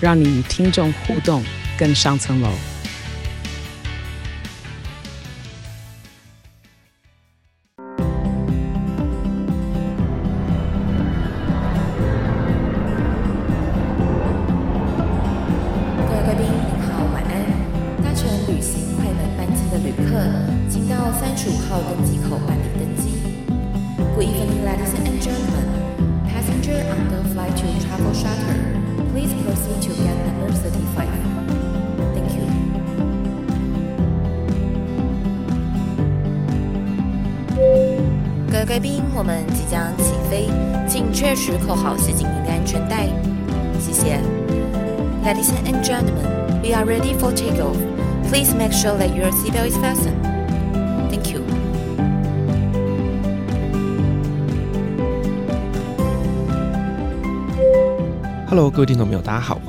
让你与听众互动更上层楼。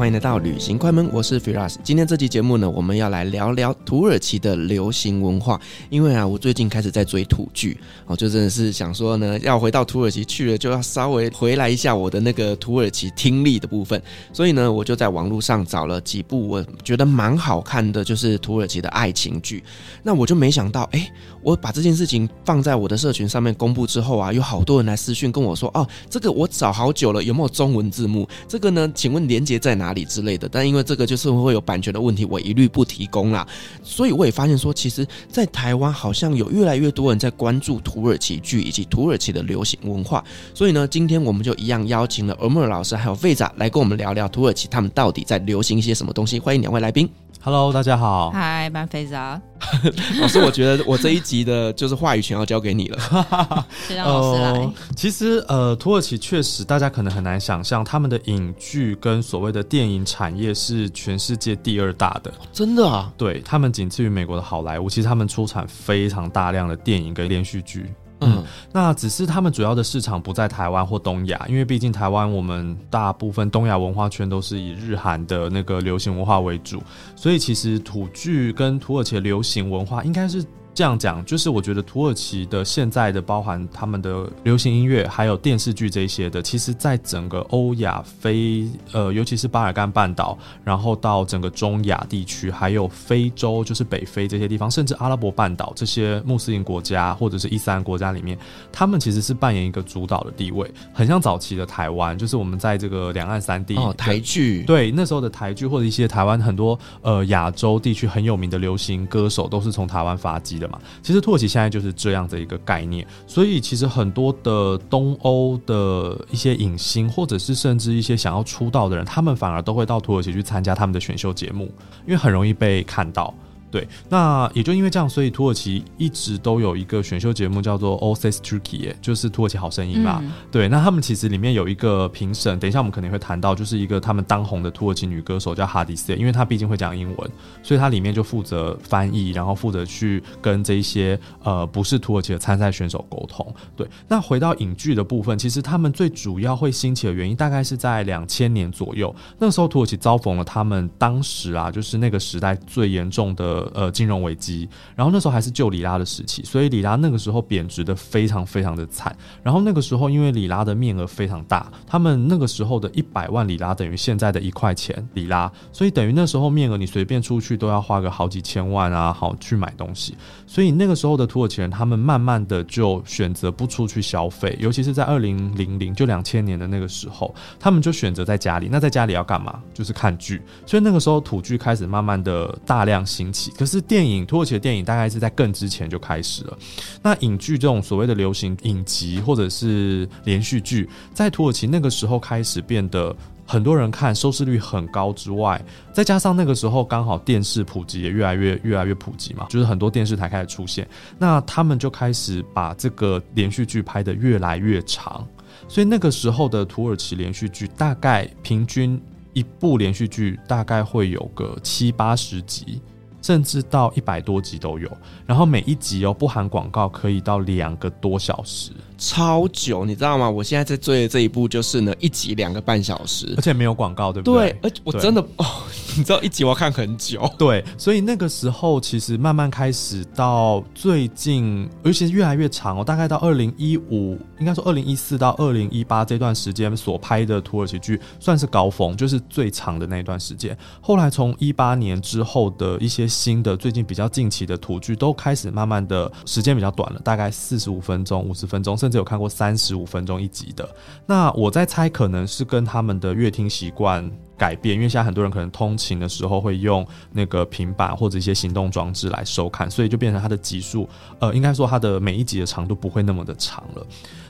迎来到旅行快门，我是 Firas。今天这期节目呢，我们要来聊聊土耳其的流行文化。因为啊，我最近开始在追土剧，哦，就真的是想说呢，要回到土耳其去了，就要稍微回来一下我的那个土耳其听力的部分。所以呢，我就在网络上找了几部我觉得蛮好看的，就是土耳其的爱情剧。那我就没想到，哎，我把这件事情放在我的社群上面公布之后啊，有好多人来私讯跟我说，哦，这个我找好久了，有没有中文字幕？这个。呢？请问连接在哪里之类的？但因为这个就是会有版权的问题，我一律不提供啦。所以我也发现说，其实，在台湾好像有越来越多人在关注土耳其剧以及土耳其的流行文化。所以呢，今天我们就一样邀请了 Ömer 老师还有费仔来跟我们聊聊土耳其他们到底在流行一些什么东西。欢迎两位来宾。Hello，大家好。Hi，班 Feyza。老师，我觉得我这一集的就是话语权要交给你了。先让老师来。呃、其实，呃，土耳其确实大家可能很难想象，他们的影剧跟所谓的电影产业是全世界第二大的。真的啊？对，他们仅次于美国的好莱坞。其实他们出产非常大量的电影跟连续剧。嗯，那只是他们主要的市场不在台湾或东亚，因为毕竟台湾我们大部分东亚文化圈都是以日韩的那个流行文化为主，所以其实土剧跟土耳其流行文化应该是。这样讲，就是我觉得土耳其的现在的包含他们的流行音乐，还有电视剧这些的，其实在整个欧亚非呃，尤其是巴尔干半岛，然后到整个中亚地区，还有非洲，就是北非这些地方，甚至阿拉伯半岛这些穆斯林国家或者是伊斯兰国家里面，他们其实是扮演一个主导的地位，很像早期的台湾，就是我们在这个两岸三地哦，台剧，对，那时候的台剧或者一些台湾很多呃亚洲地区很有名的流行歌手都是从台湾发迹的嘛。其实土耳其现在就是这样的一个概念，所以其实很多的东欧的一些影星，或者是甚至一些想要出道的人，他们反而都会到土耳其去参加他们的选秀节目，因为很容易被看到。对，那也就因为这样，所以土耳其一直都有一个选秀节目叫做《All Ses Turkey》，就是土耳其好声音嘛。嗯、对，那他们其实里面有一个评审，等一下我们肯定会谈到，就是一个他们当红的土耳其女歌手叫哈迪斯，因为她毕竟会讲英文，所以她里面就负责翻译，然后负责去跟这一些呃不是土耳其的参赛选手沟通。对，那回到影剧的部分，其实他们最主要会兴起的原因，大概是在两千年左右，那个时候土耳其遭逢了他们当时啊，就是那个时代最严重的。呃，金融危机，然后那时候还是旧里拉的时期，所以里拉那个时候贬值的非常非常的惨。然后那个时候，因为里拉的面额非常大，他们那个时候的一百万里拉等于现在的一块钱里拉，所以等于那时候面额你随便出去都要花个好几千万啊，好去买东西。所以那个时候的土耳其人，他们慢慢的就选择不出去消费，尤其是在二零零零就两千年的那个时候，他们就选择在家里。那在家里要干嘛？就是看剧。所以那个时候土剧开始慢慢的大量兴起。可是电影，土耳其的电影大概是在更之前就开始了。那影剧这种所谓的流行影集或者是连续剧，在土耳其那个时候开始变得很多人看，收视率很高之外，再加上那个时候刚好电视普及也越来越越来越普及嘛，就是很多电视台开始出现，那他们就开始把这个连续剧拍得越来越长。所以那个时候的土耳其连续剧大概平均。一部连续剧大概会有个七八十集。甚至到一百多集都有，然后每一集哦不含广告，可以到两个多小时，超久，你知道吗？我现在在追的这一部就是呢，一集两个半小时，而且没有广告，对不对？对，而且我真的哦，你知道一集我要看很久，对，所以那个时候其实慢慢开始到最近，尤其是越来越长哦，大概到二零一五，应该说二零一四到二零一八这段时间所拍的土耳其剧算是高峰，就是最长的那一段时间。后来从一八年之后的一些。新的最近比较近期的土剧都开始慢慢的时间比较短了，大概四十五分钟、五十分钟，甚至有看过三十五分钟一集的。那我在猜，可能是跟他们的乐听习惯改变，因为现在很多人可能通勤的时候会用那个平板或者一些行动装置来收看，所以就变成它的集数，呃，应该说它的每一集的长度不会那么的长了。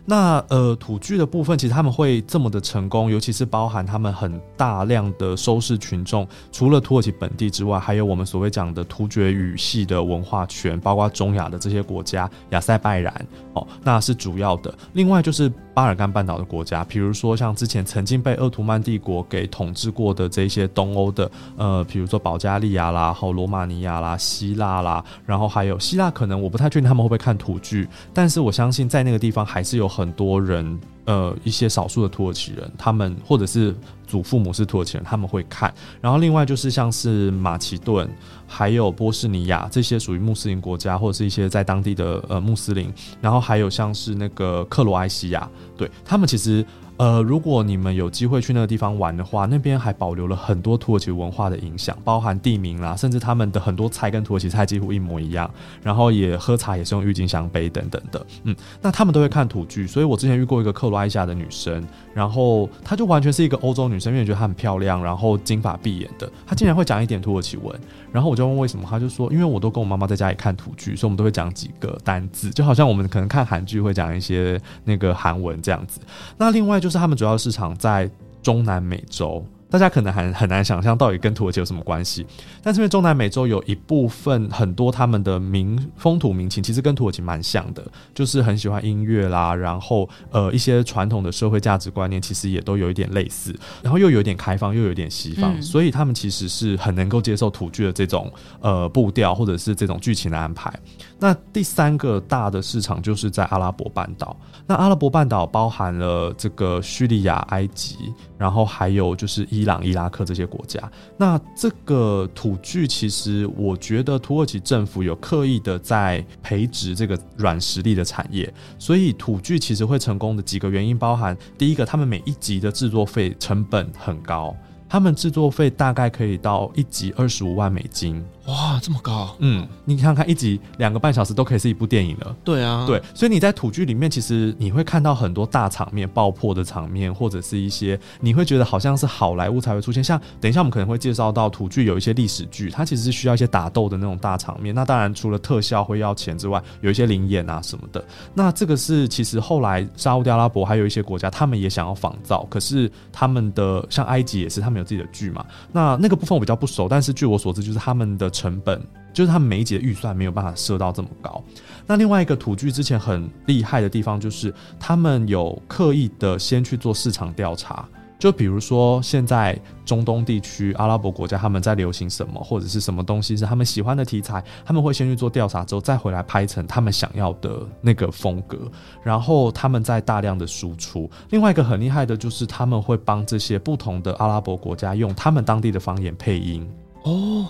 那呃，土剧的部分，其实他们会这么的成功，尤其是包含他们很大量的收视群众，除了土耳其本地之外，还有我们所谓讲的突厥语系的文化圈，包括中亚的这些国家，亚塞拜然哦，那是主要的。另外就是巴尔干半岛的国家，比如说像之前曾经被鄂图曼帝国给统治过的这些东欧的，呃，比如说保加利亚啦，后罗马尼亚啦，希腊啦，然后还有希腊，可能我不太确定他们会不会看土剧，但是我相信在那个地方还是有。很多人，呃，一些少数的土耳其人，他们或者是祖父母是土耳其人，他们会看。然后另外就是像是马其顿，还有波斯尼亚这些属于穆斯林国家，或者是一些在当地的呃穆斯林。然后还有像是那个克罗埃西亚，对，他们其实。呃，如果你们有机会去那个地方玩的话，那边还保留了很多土耳其文化的影响，包含地名啦，甚至他们的很多菜跟土耳其菜几乎一模一样，然后也喝茶也是用郁金香杯等等的。嗯，那他们都会看土剧，所以我之前遇过一个克罗埃西亚的女生，然后她就完全是一个欧洲女生，因为觉得她很漂亮，然后金发碧眼的，她竟然会讲一点土耳其文，然后我就问为什么，她就说因为我都跟我妈妈在家里看土剧，所以我们都会讲几个单字，就好像我们可能看韩剧会讲一些那个韩文这样子。那另外就。就是他们主要市场在中南美洲。大家可能很很难想象到底跟土耳其有什么关系，但是因为中南美洲有一部分很多他们的民风土民情其实跟土耳其蛮像的，就是很喜欢音乐啦，然后呃一些传统的社会价值观念其实也都有一点类似，然后又有点开放，又有点西方，嗯、所以他们其实是很能够接受土剧的这种呃步调或者是这种剧情的安排。那第三个大的市场就是在阿拉伯半岛，那阿拉伯半岛包含了这个叙利亚、埃及，然后还有就是伊朗、伊拉克这些国家，那这个土剧其实，我觉得土耳其政府有刻意的在培植这个软实力的产业，所以土剧其实会成功的几个原因包含：第一个，他们每一集的制作费成本很高，他们制作费大概可以到一集二十五万美金。哇，这么高！嗯，你看看一集两个半小时都可以是一部电影了。对啊，对，所以你在土剧里面，其实你会看到很多大场面、爆破的场面，或者是一些你会觉得好像是好莱坞才会出现。像等一下我们可能会介绍到土剧有一些历史剧，它其实是需要一些打斗的那种大场面。那当然除了特效会要钱之外，有一些灵演啊什么的。那这个是其实后来沙乌地阿拉伯还有一些国家，他们也想要仿造，可是他们的像埃及也是，他们有自己的剧嘛。那那个部分我比较不熟，但是据我所知，就是他们的。成本就是他们每一集的预算没有办法设到这么高。那另外一个土剧之前很厉害的地方，就是他们有刻意的先去做市场调查。就比如说现在中东地区阿拉伯国家他们在流行什么，或者是什么东西是他们喜欢的题材，他们会先去做调查之后再回来拍成他们想要的那个风格，然后他们再大量的输出。另外一个很厉害的就是他们会帮这些不同的阿拉伯国家用他们当地的方言配音哦。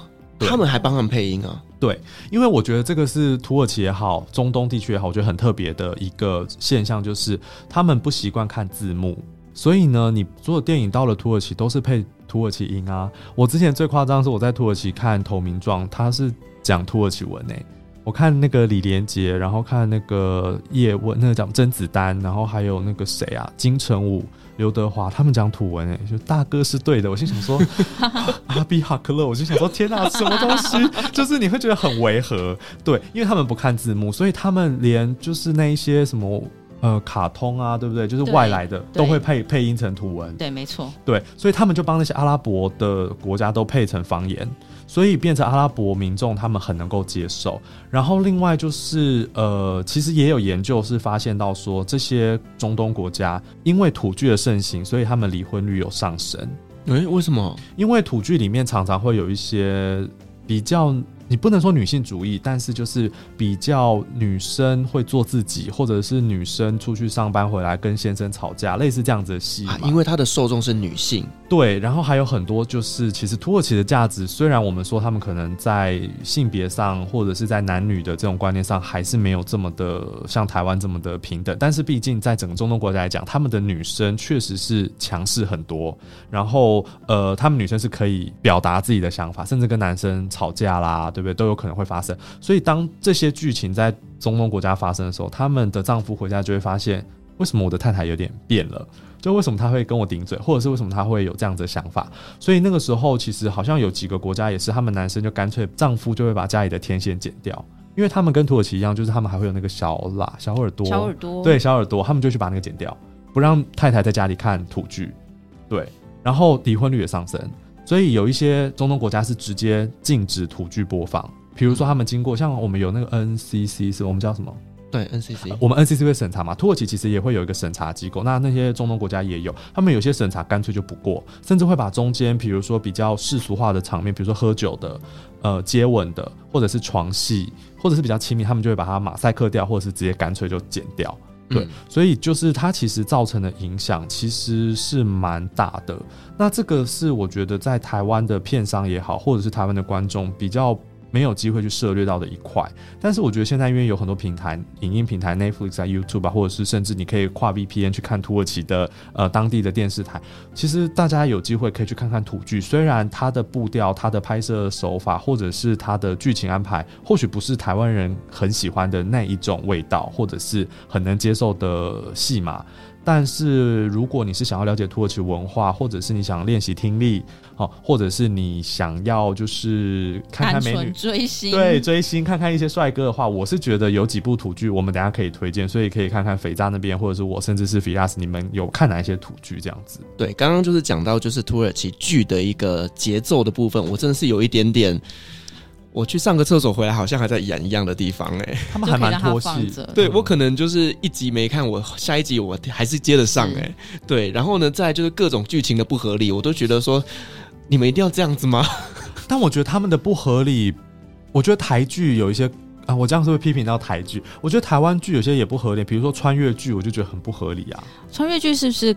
他们还帮他们配音啊？对，因为我觉得这个是土耳其也好，中东地区也好，我觉得很特别的一个现象，就是他们不习惯看字幕，所以呢，你所有电影到了土耳其都是配土耳其音啊。我之前最夸张是我在土耳其看《投名状》，他是讲土耳其文诶、欸。我看那个李连杰，然后看那个叶问，那个讲甄子丹，然后还有那个谁啊，金城武。刘德华他们讲土文诶、欸，就大哥是对的。我心想说，阿比哈克勒，我就想说，天哪、啊，什么东西？就是你会觉得很违和，对，因为他们不看字幕，所以他们连就是那一些什么呃卡通啊，对不对？就是外来的都会配配音成土文，对，没错，对，所以他们就帮那些阿拉伯的国家都配成方言。所以变成阿拉伯民众，他们很能够接受。然后另外就是，呃，其实也有研究是发现到说，这些中东国家因为土剧的盛行，所以他们离婚率有上升。诶，为什么？因为土剧里面常常会有一些比较。你不能说女性主义，但是就是比较女生会做自己，或者是女生出去上班回来跟先生吵架，类似这样子的戏。因为它的受众是女性，对。然后还有很多就是，其实土耳其的价值，虽然我们说他们可能在性别上，或者是在男女的这种观念上，还是没有这么的像台湾这么的平等，但是毕竟在整个中东国家来讲，他们的女生确实是强势很多。然后呃，他们女生是可以表达自己的想法，甚至跟男生吵架啦。对不对？都有可能会发生。所以当这些剧情在中东国家发生的时候，他们的丈夫回家就会发现，为什么我的太太有点变了？就为什么他会跟我顶嘴，或者是为什么他会有这样子的想法？所以那个时候，其实好像有几个国家也是，他们男生就干脆丈夫就会把家里的天线剪掉，因为他们跟土耳其一样，就是他们还会有那个小喇、小耳朵、小耳朵，对，小耳朵，他们就去把那个剪掉，不让太太在家里看土剧。对，然后离婚率也上升。所以有一些中东国家是直接禁止土剧播放，比如说他们经过像我们有那个 NCC，是我们叫什么？对，NCC，我们 NCC 会审查嘛。土耳其其实也会有一个审查机构，那那些中东国家也有，他们有些审查干脆就不过，甚至会把中间，比如说比较世俗化的场面，比如说喝酒的、呃接吻的，或者是床戏，或者是比较亲密，他们就会把它马赛克掉，或者是直接干脆就剪掉。对，所以就是它其实造成的影响其实是蛮大的。那这个是我觉得在台湾的片商也好，或者是台湾的观众比较。没有机会去涉猎到的一块，但是我觉得现在因为有很多平台，影音平台，Netflix 啊、YouTube 啊，或者是甚至你可以跨 VPN 去看土耳其的呃当地的电视台，其实大家有机会可以去看看土剧。虽然它的步调、它的拍摄手法，或者是它的剧情安排，或许不是台湾人很喜欢的那一种味道，或者是很能接受的戏码。但是如果你是想要了解土耳其文化，或者是你想练习听力，哦，或者是你想要就是看看美女追星，对追星看看一些帅哥的话，我是觉得有几部土剧，我们等下可以推荐，所以可以看看肥渣那边，或者是我，甚至是 Firas，你们有看哪一些土剧这样子？对，刚刚就是讲到就是土耳其剧的一个节奏的部分，我真的是有一点点。我去上个厕所回来，好像还在演一样的地方哎、欸，他们还蛮拖戏。对，我可能就是一集没看，我下一集我还是接得上哎、欸。对，然后呢，再就是各种剧情的不合理，我都觉得说，你们一定要这样子吗？但我觉得他们的不合理，我觉得台剧有一些啊，我这样是会批评到台剧。我觉得台湾剧有些也不合理，比如说穿越剧，我就觉得很不合理啊。穿越剧是不是？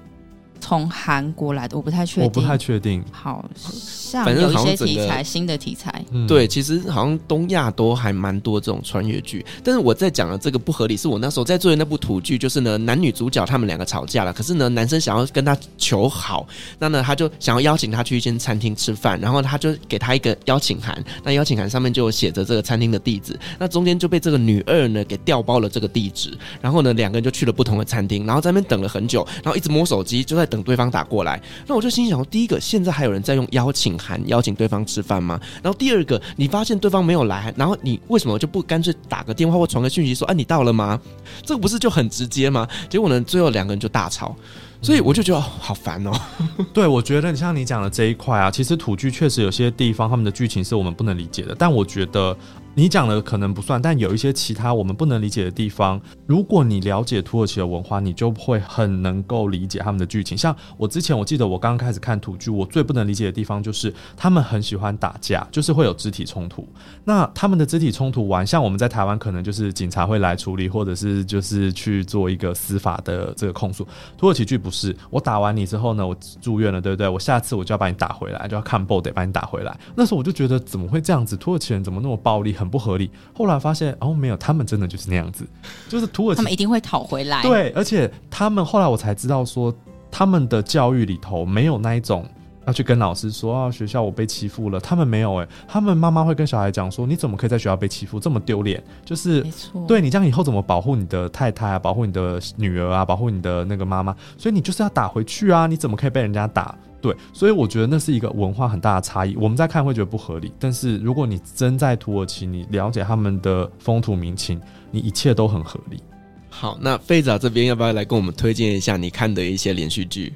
从韩国来的，我不太确定。我不太确定。好像反正有一些题材，新的题材。嗯、对，其实好像东亚都还蛮多这种穿越剧。但是我在讲的这个不合理，是我那时候在做的那部土剧，就是呢，男女主角他们两个吵架了，可是呢，男生想要跟他求好，那呢，他就想要邀请他去一间餐厅吃饭，然后他就给他一个邀请函，那邀请函上面就写着这个餐厅的地址，那中间就被这个女二呢给调包了这个地址，然后呢，两个人就去了不同的餐厅，然后在那边等了很久，然后一直摸手机，就在。等对方打过来，那我就心想：第一个，现在还有人在用邀请函邀请对方吃饭吗？然后第二个，你发现对方没有来，然后你为什么就不干脆打个电话或传个讯息说：“哎、啊，你到了吗？”这个不是就很直接吗？结果呢，最后两个人就大吵，所以我就觉得好烦哦。对，我觉得你像你讲的这一块啊，其实土剧确实有些地方他们的剧情是我们不能理解的，但我觉得。你讲的可能不算，但有一些其他我们不能理解的地方。如果你了解土耳其的文化，你就会很能够理解他们的剧情。像我之前，我记得我刚开始看土剧，我最不能理解的地方就是他们很喜欢打架，就是会有肢体冲突。那他们的肢体冲突完，像我们在台湾可能就是警察会来处理，或者是就是去做一个司法的这个控诉。土耳其剧不是，我打完你之后呢，我住院了，对不对？我下次我就要把你打回来，就要看 body 把你打回来。那时候我就觉得怎么会这样子？土耳其人怎么那么暴力？很不合理。后来发现哦，没有，他们真的就是那样子，就是土耳其，他们一定会讨回来。对，而且他们后来我才知道说，他们的教育里头没有那一种要去跟老师说啊，学校我被欺负了。他们没有哎、欸，他们妈妈会跟小孩讲说，你怎么可以在学校被欺负，这么丢脸？就是，没错，对你这样以后怎么保护你的太太啊，保护你的女儿啊，保护你的那个妈妈？所以你就是要打回去啊！你怎么可以被人家打？对，所以我觉得那是一个文化很大的差异。我们在看会觉得不合理，但是如果你真在土耳其，你了解他们的风土民情，你一切都很合理。好，那费仔这边要不要来跟我们推荐一下你看的一些连续剧？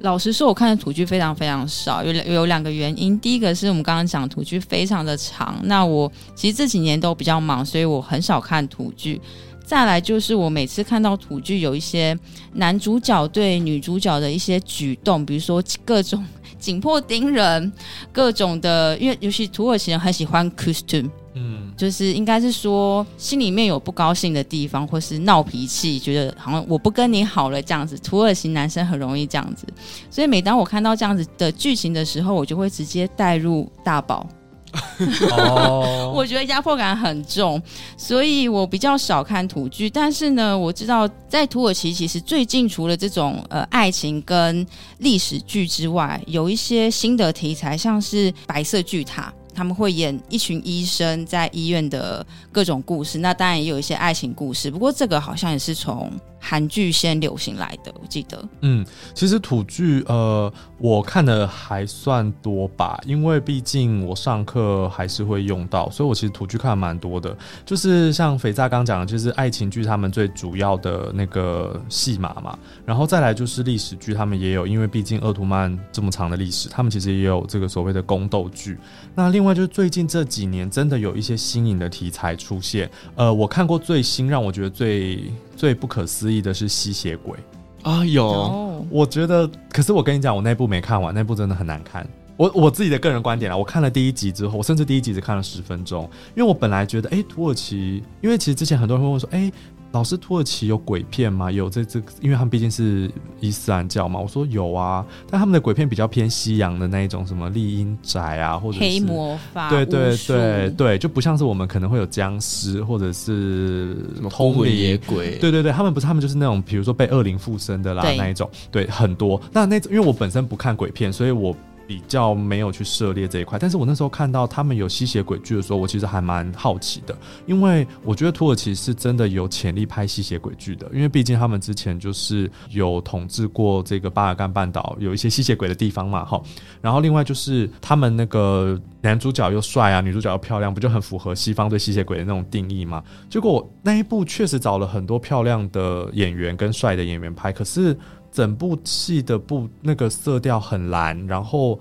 老实说，我看的土剧非常非常少，有有两个原因。第一个是我们刚刚讲土剧非常的长，那我其实这几年都比较忙，所以我很少看土剧。再来就是我每次看到土剧有一些男主角对女主角的一些举动，比如说各种紧迫盯人，各种的，因为尤其土耳其人很喜欢 costume，嗯，就是应该是说心里面有不高兴的地方，或是闹脾气，觉得好像我不跟你好了这样子。土耳其男生很容易这样子，所以每当我看到这样子的剧情的时候，我就会直接带入大宝。我觉得压迫感很重，所以我比较少看土剧。但是呢，我知道在土耳其，其实最近除了这种呃爱情跟历史剧之外，有一些新的题材，像是《白色巨塔》。他们会演一群医生在医院的各种故事，那当然也有一些爱情故事。不过这个好像也是从韩剧先流行来的，我记得。嗯，其实土剧呃，我看的还算多吧，因为毕竟我上课还是会用到，所以我其实土剧看的蛮多的。就是像肥皂刚讲的，就是爱情剧他们最主要的那个戏码嘛，然后再来就是历史剧，他们也有，因为毕竟鄂图曼这么长的历史，他们其实也有这个所谓的宫斗剧。那另外。就是最近这几年，真的有一些新颖的题材出现。呃，我看过最新让我觉得最最不可思议议的是吸血鬼啊，有。Oh. 我觉得，可是我跟你讲，我那部没看完，那部真的很难看。我我自己的个人观点啊，我看了第一集之后，我甚至第一集只看了十分钟，因为我本来觉得，哎、欸，土耳其，因为其实之前很多人会问说，哎、欸。老师，土耳其有鬼片吗？有这这，因为他们毕竟是伊斯兰教嘛。我说有啊，但他们的鬼片比较偏西洋的那一种，什么厉阴宅啊，或者是黑魔法，对对对对，就不像是我们可能会有僵尸或者是什么孤魂野鬼。对对对，他们不是，他们就是那种，比如说被恶灵附身的啦那一种，对，很多。那那种，因为我本身不看鬼片，所以我。比较没有去涉猎这一块，但是我那时候看到他们有吸血鬼剧的时候，我其实还蛮好奇的，因为我觉得土耳其是真的有潜力拍吸血鬼剧的，因为毕竟他们之前就是有统治过这个巴尔干半岛，有一些吸血鬼的地方嘛，哈。然后另外就是他们那个男主角又帅啊，女主角又漂亮，不就很符合西方对吸血鬼的那种定义吗？结果那一部确实找了很多漂亮的演员跟帅的演员拍，可是。整部戏的布那个色调很蓝，然后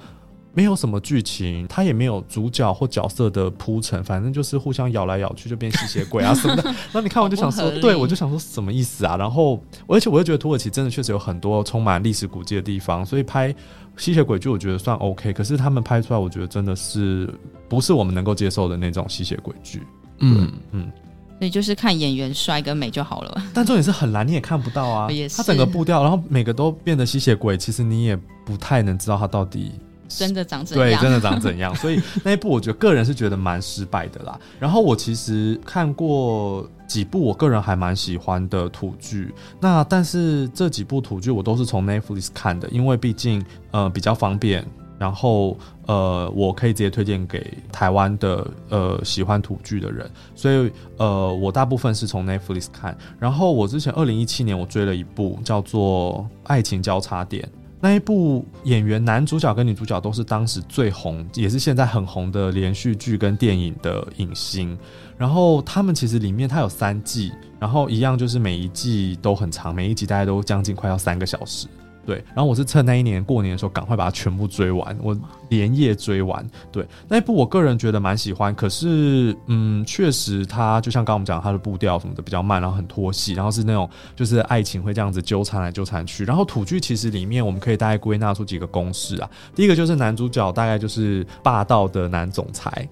没有什么剧情，它也没有主角或角色的铺陈，反正就是互相咬来咬去就变吸血鬼啊什么的。然后你看我就想说，对我就想说什么意思啊？然后而且我又觉得土耳其真的确实有很多充满历史古迹的地方，所以拍吸血鬼剧我觉得算 OK。可是他们拍出来，我觉得真的是不是我们能够接受的那种吸血鬼剧。嗯嗯。所以就是看演员帅跟美就好了，但重点是很蓝，你也看不到啊。也是，他整个步调，然后每个都变得吸血鬼，其实你也不太能知道他到底真的长怎样。对，真的 长怎样。所以那一部，我觉得个人是觉得蛮失败的啦。然后我其实看过几部，我个人还蛮喜欢的土剧。那但是这几部土剧我都是从 Netflix 看的，因为毕竟呃比较方便。然后，呃，我可以直接推荐给台湾的呃喜欢土剧的人，所以呃，我大部分是从 Netflix 看。然后我之前二零一七年我追了一部叫做《爱情交叉点》，那一部演员男主角跟女主角都是当时最红，也是现在很红的连续剧跟电影的影星。然后他们其实里面它有三季，然后一样就是每一季都很长，每一集大概都将近快要三个小时。对，然后我是趁那一年过年的时候，赶快把它全部追完，我连夜追完。对，那一部我个人觉得蛮喜欢，可是，嗯，确实它就像刚刚我们讲，它的步调什么的比较慢，然后很拖戏，然后是那种就是爱情会这样子纠缠来纠缠去。然后土剧其实里面我们可以大概归纳出几个公式啊，第一个就是男主角大概就是霸道的男总裁。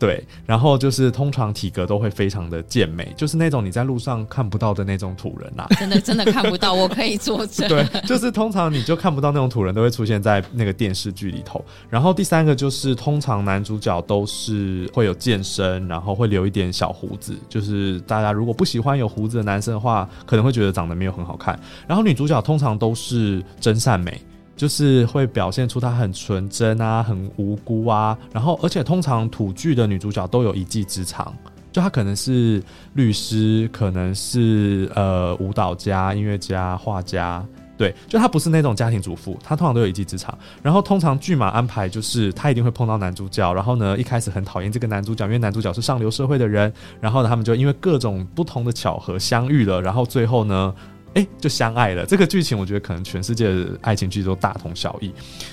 对，然后就是通常体格都会非常的健美，就是那种你在路上看不到的那种土人啊，真的真的看不到，我可以作证。对，就是通常你就看不到那种土人，都会出现在那个电视剧里头。然后第三个就是通常男主角都是会有健身，然后会留一点小胡子，就是大家如果不喜欢有胡子的男生的话，可能会觉得长得没有很好看。然后女主角通常都是真善美。就是会表现出她很纯真啊，很无辜啊，然后而且通常土剧的女主角都有一技之长，就她可能是律师，可能是呃舞蹈家、音乐家、画家，对，就她不是那种家庭主妇，她通常都有一技之长。然后通常剧码安排就是她一定会碰到男主角，然后呢一开始很讨厌这个男主角，因为男主角是上流社会的人，然后呢他们就因为各种不同的巧合相遇了，然后最后呢。哎，就相爱了。这个剧情我觉得可能全世界的爱情剧都大同小异。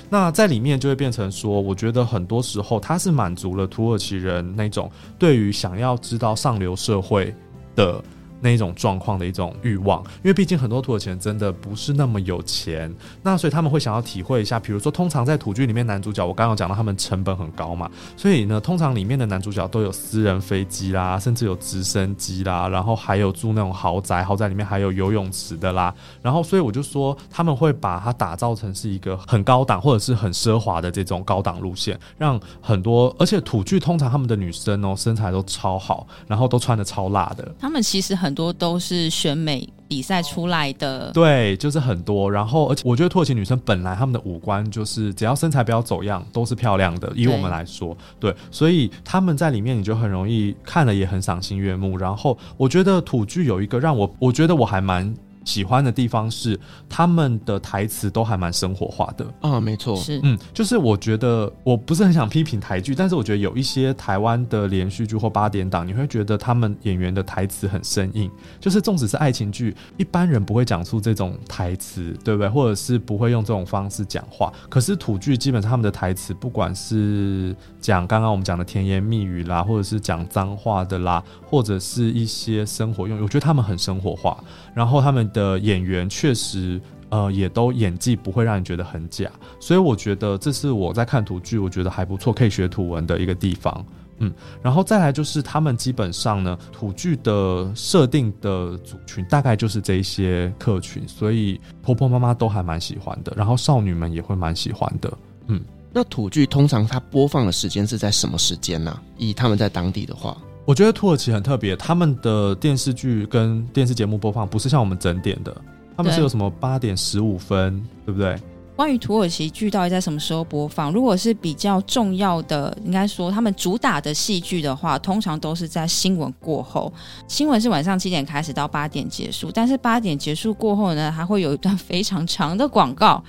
那在里面就会变成说，我觉得很多时候它是满足了土耳其人那种对于想要知道上流社会的那一种状况的一种欲望，因为毕竟很多土耳其人真的不是那么有钱，那所以他们会想要体会一下，比如说通常在土剧里面男主角，我刚刚讲到他们成本很高嘛，所以呢，通常里面的男主角都有私人飞机啦，甚至有直升机啦，然后还有住那种豪宅，豪宅里面还有游泳池的啦，然后所以我就说他们会把它打造成是一个很高档或者是很奢华的这种高档路线，让很多而且土剧通常他们的女生哦身材都超好，然后都穿得超辣的，他们其实很。很多都是选美比赛出来的，对，就是很多。然后，而且我觉得土耳其女生本来她们的五官就是只要身材不要走样，都是漂亮的。以我们来说，对，所以她们在里面你就很容易看了也很赏心悦目。然后，我觉得土剧有一个让我，我觉得我还蛮。喜欢的地方是他们的台词都还蛮生活化的。啊，没错，是。嗯，就是我觉得我不是很想批评台剧，但是我觉得有一些台湾的连续剧或八点档，你会觉得他们演员的台词很生硬，就是纵使是爱情剧，一般人不会讲出这种台词，对不对？或者是不会用这种方式讲话，可是土剧基本上他们的台词，不管是讲刚刚我们讲的甜言蜜语啦，或者是讲脏话的啦，或者是一些生活用语，我觉得他们很生活化，然后他们。的演员确实，呃，也都演技不会让人觉得很假，所以我觉得这是我在看土剧，我觉得还不错，可以学土文的一个地方。嗯，然后再来就是他们基本上呢，土剧的设定的族群大概就是这一些客群，所以婆婆妈妈都还蛮喜欢的，然后少女们也会蛮喜欢的。嗯，那土剧通常它播放的时间是在什么时间呢？以他们在当地的话。我觉得土耳其很特别，他们的电视剧跟电视节目播放不是像我们整点的，他们是有什么八点十五分，对不对？关于土耳其剧到底在什么时候播放？如果是比较重要的，应该说他们主打的戏剧的话，通常都是在新闻过后。新闻是晚上七点开始到八点结束，但是八点结束过后呢，还会有一段非常长的广告。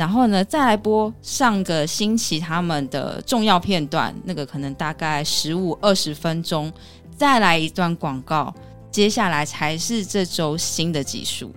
然后呢，再来播上个星期他们的重要片段，那个可能大概十五二十分钟，再来一段广告，接下来才是这周新的集数。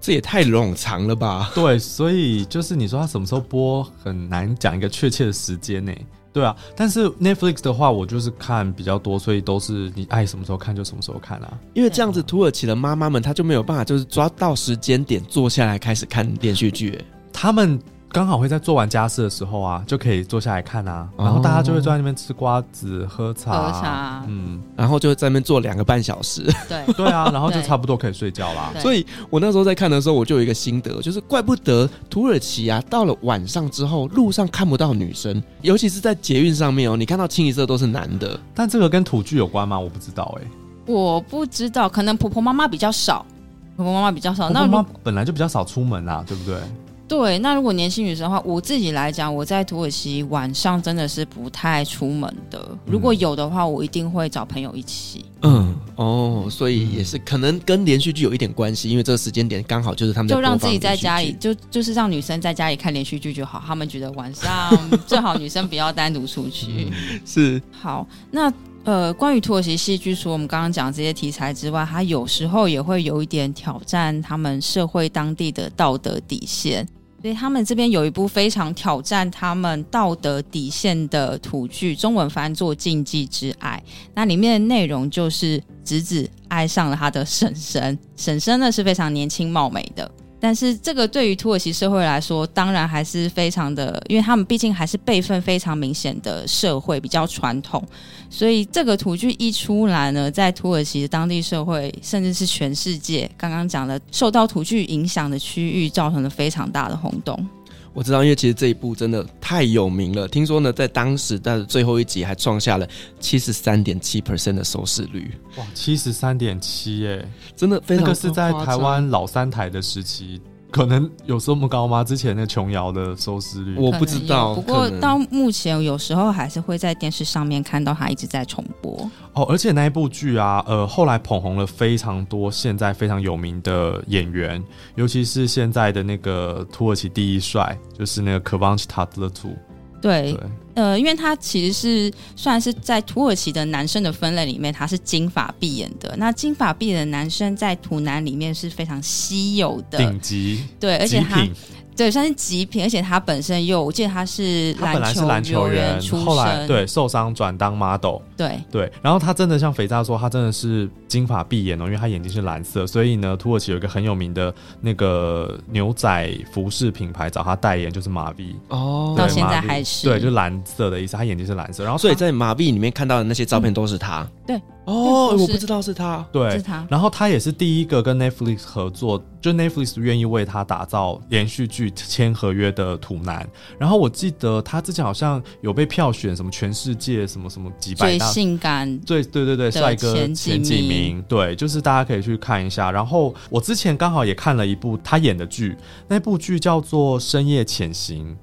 这也太冗长了吧？对，所以就是你说他什么时候播，很难讲一个确切的时间呢？对啊，但是 Netflix 的话，我就是看比较多，所以都是你爱什么时候看就什么时候看啊。因为这样子，土耳其的妈妈们她就没有办法，就是抓到时间点坐下来开始看连续剧。他们刚好会在做完家事的时候啊，就可以坐下来看啊，然后大家就会坐在那边吃瓜子、喝茶，喝茶，嗯，然后就在那边坐两个半小时，对。对啊，然后就差不多可以睡觉啦。所以我那时候在看的时候，我就有一个心得，就是怪不得土耳其啊，到了晚上之后，路上看不到女生，尤其是在捷运上面哦，你看到清一色都是男的。但这个跟土剧有关吗？我不知道哎、欸，我不知道，可能婆婆妈妈比较少，婆婆妈妈比较少，婆婆妈妈本来就比较少出门啊，对不对？对，那如果年轻女生的话，我自己来讲，我在土耳其晚上真的是不太出门的。如果有的话，我一定会找朋友一起。嗯，哦，所以也是可能跟连续剧有一点关系，因为这个时间点刚好就是他们就让自己在家里，就就是让女生在家里看连续剧就好。他们觉得晚上 最好女生不要单独出去。是。好，那呃，关于土耳其戏剧，除了我们刚刚讲这些题材之外，它有时候也会有一点挑战他们社会当地的道德底线。所以他们这边有一部非常挑战他们道德底线的土剧，中文翻作《禁忌之爱》。那里面的内容就是侄子爱上了他的婶婶，婶婶呢是非常年轻貌美的。但是这个对于土耳其社会来说，当然还是非常的，因为他们毕竟还是辈分非常明显的社会，比较传统。所以这个图剧一出来呢，在土耳其的当地社会，甚至是全世界，刚刚讲的受到土剧影响的区域，造成了非常大的轰动。我知道，因为其实这一部真的太有名了。听说呢，在当时的最后一集还创下了七十三点七 percent 的收视率。哇，七十三点七耶，真的非常。那个是在台湾老三台的时期。可能有这么高吗？之前那琼瑶的收视率我不知道，不过到目前有时候还是会在电视上面看到它一直在重播哦。而且那一部剧啊，呃，后来捧红了非常多现在非常有名的演员，尤其是现在的那个土耳其第一帅，就是那个 Kıvanç Tatlıtuğ。对，呃，因为他其实是算是在土耳其的男生的分类里面，他是金发碧眼的。那金发碧眼的男生在土男里面是非常稀有的。顶级，对，而且他对，算是极品，而且他本身又，我记得他是他本来是篮球员，后来对受伤转当 model，对。对，然后他真的像肥皂说，他真的是金发碧眼哦，因为他眼睛是蓝色，所以呢，土耳其有一个很有名的那个牛仔服饰品牌找他代言，就是 Mavi 哦，到现在还是。对，就蓝色的意思，他眼睛是蓝色，然后所以在 Mavi 里面看到的那些照片都是他，嗯、对。哦，我不知道是他，对，是他。然后他也是第一个跟 Netflix 合作，就 Netflix 愿意为他打造连续剧签合约的土男。然后我记得他之前好像有被票选什么全世界什么什么几百大最性感，最对对对帅哥前几名，前几名，对，就是大家可以去看一下。然后我之前刚好也看了一部他演的剧，那部剧叫做《深夜潜行》。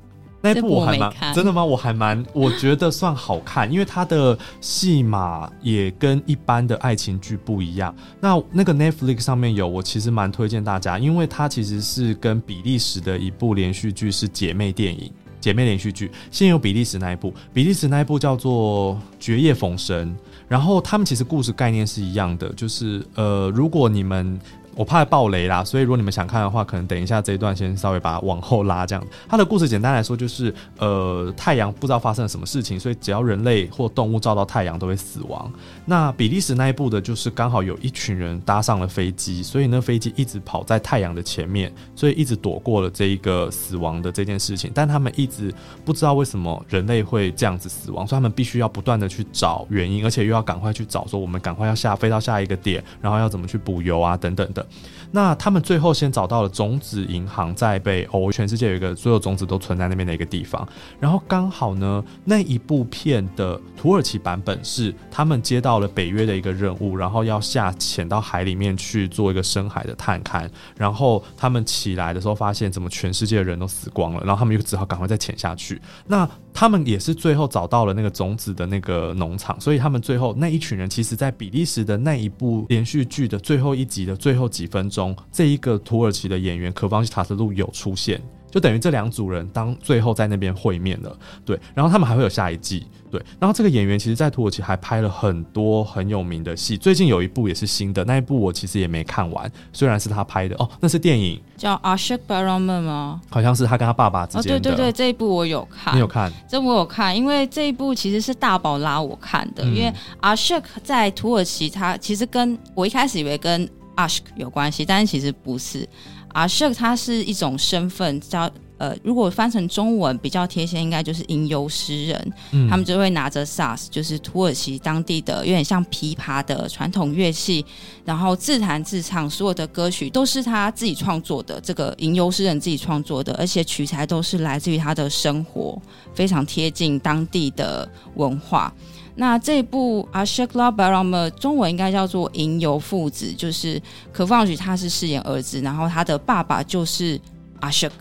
那部我还蛮真的吗？我还蛮我觉得算好看，因为它的戏码也跟一般的爱情剧不一样。那那个 Netflix 上面有，我其实蛮推荐大家，因为它其实是跟比利时的一部连续剧是姐妹电影、姐妹连续剧。先有比利时那一部，比利时那一部叫做《绝夜逢生》，然后他们其实故事概念是一样的，就是呃，如果你们。我怕爆雷啦，所以如果你们想看的话，可能等一下这一段先稍微把它往后拉。这样，它的故事简单来说就是，呃，太阳不知道发生了什么事情，所以只要人类或动物照到太阳都会死亡。那比利时那一部的就是刚好有一群人搭上了飞机，所以那飞机一直跑在太阳的前面，所以一直躲过了这一个死亡的这件事情。但他们一直不知道为什么人类会这样子死亡，所以他们必须要不断的去找原因，而且又要赶快去找说我们赶快要下飞到下一个点，然后要怎么去补油啊等等的。那他们最后先找到了种子银行在北欧，全世界有一个所有种子都存在那边的一个地方。然后刚好呢，那一部片的土耳其版本是他们接到了北约的一个任务，然后要下潜到海里面去做一个深海的探勘。然后他们起来的时候发现，怎么全世界的人都死光了，然后他们又只好赶快再潜下去。那他们也是最后找到了那个种子的那个农场，所以他们最后那一群人，其实在比利时的那一部连续剧的最后一集的最后几分钟，这一个土耳其的演员可方西塔特路有出现。就等于这两组人当最后在那边会面了，对，然后他们还会有下一季，对，然后这个演员其实，在土耳其还拍了很多很有名的戏，最近有一部也是新的，那一部我其实也没看完，虽然是他拍的哦，那是电影，叫 Aşık Bayramı 吗？好像是他跟他爸爸之间的。哦，对对对，这一部我有看，你有看？这部我有看，因为这一部其实是大宝拉我看的，嗯、因为 Aşık 在土耳其，他其实跟我一开始以为跟 Aşk 有关系，但是其实不是。Aşık 它是一种身份，叫呃，如果翻成中文比较贴切，应该就是吟游诗人。嗯，他们就会拿着萨斯就是土耳其当地的有点像琵琶的传统乐器，然后自弹自唱，所有的歌曲都是他自己创作的。这个吟游诗人自己创作的，而且取材都是来自于他的生活，非常贴近当地的文化。那这部《Aşıklar Bayramı》中文应该叫做《吟游父子》，就是可放许他是饰演儿子，然后他的爸爸就是 Aşık。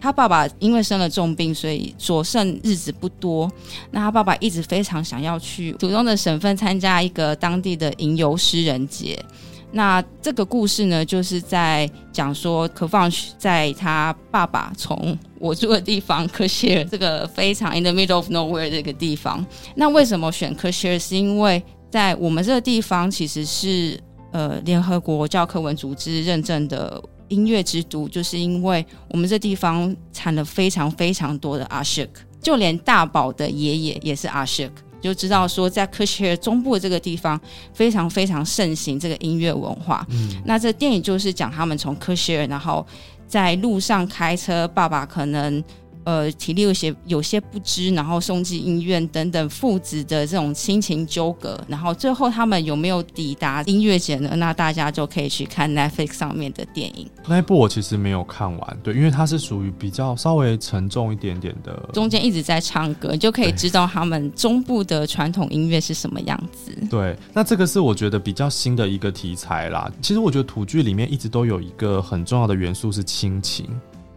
他爸爸因为生了重病，所以所剩日子不多。那他爸爸一直非常想要去祖宗的省份参加一个当地的吟游诗人节。那这个故事呢，就是在讲说，可放在他爸爸从我住的地方科谢尔这个非常 in the middle of nowhere 这个地方。那为什么选科谢尔？是因为在我们这个地方其实是呃联合国教科文组织认证的音乐之都，就是因为我们这地方产了非常非常多的 Aşık，就连大宝的爷爷也是 Aşık。就知道说，在科谢尔中部的这个地方非常非常盛行这个音乐文化。嗯，那这电影就是讲他们从科谢尔，然后在路上开车，爸爸可能。呃，体力有些有些不支，然后送进医院等等，父子的这种亲情纠葛，然后最后他们有没有抵达音乐节呢？那大家就可以去看 Netflix 上面的电影。那一部我其实没有看完，对，因为它是属于比较稍微沉重一点点的，中间一直在唱歌，你就可以知道他们中部的传统音乐是什么样子。对，那这个是我觉得比较新的一个题材啦。其实我觉得土剧里面一直都有一个很重要的元素是亲情。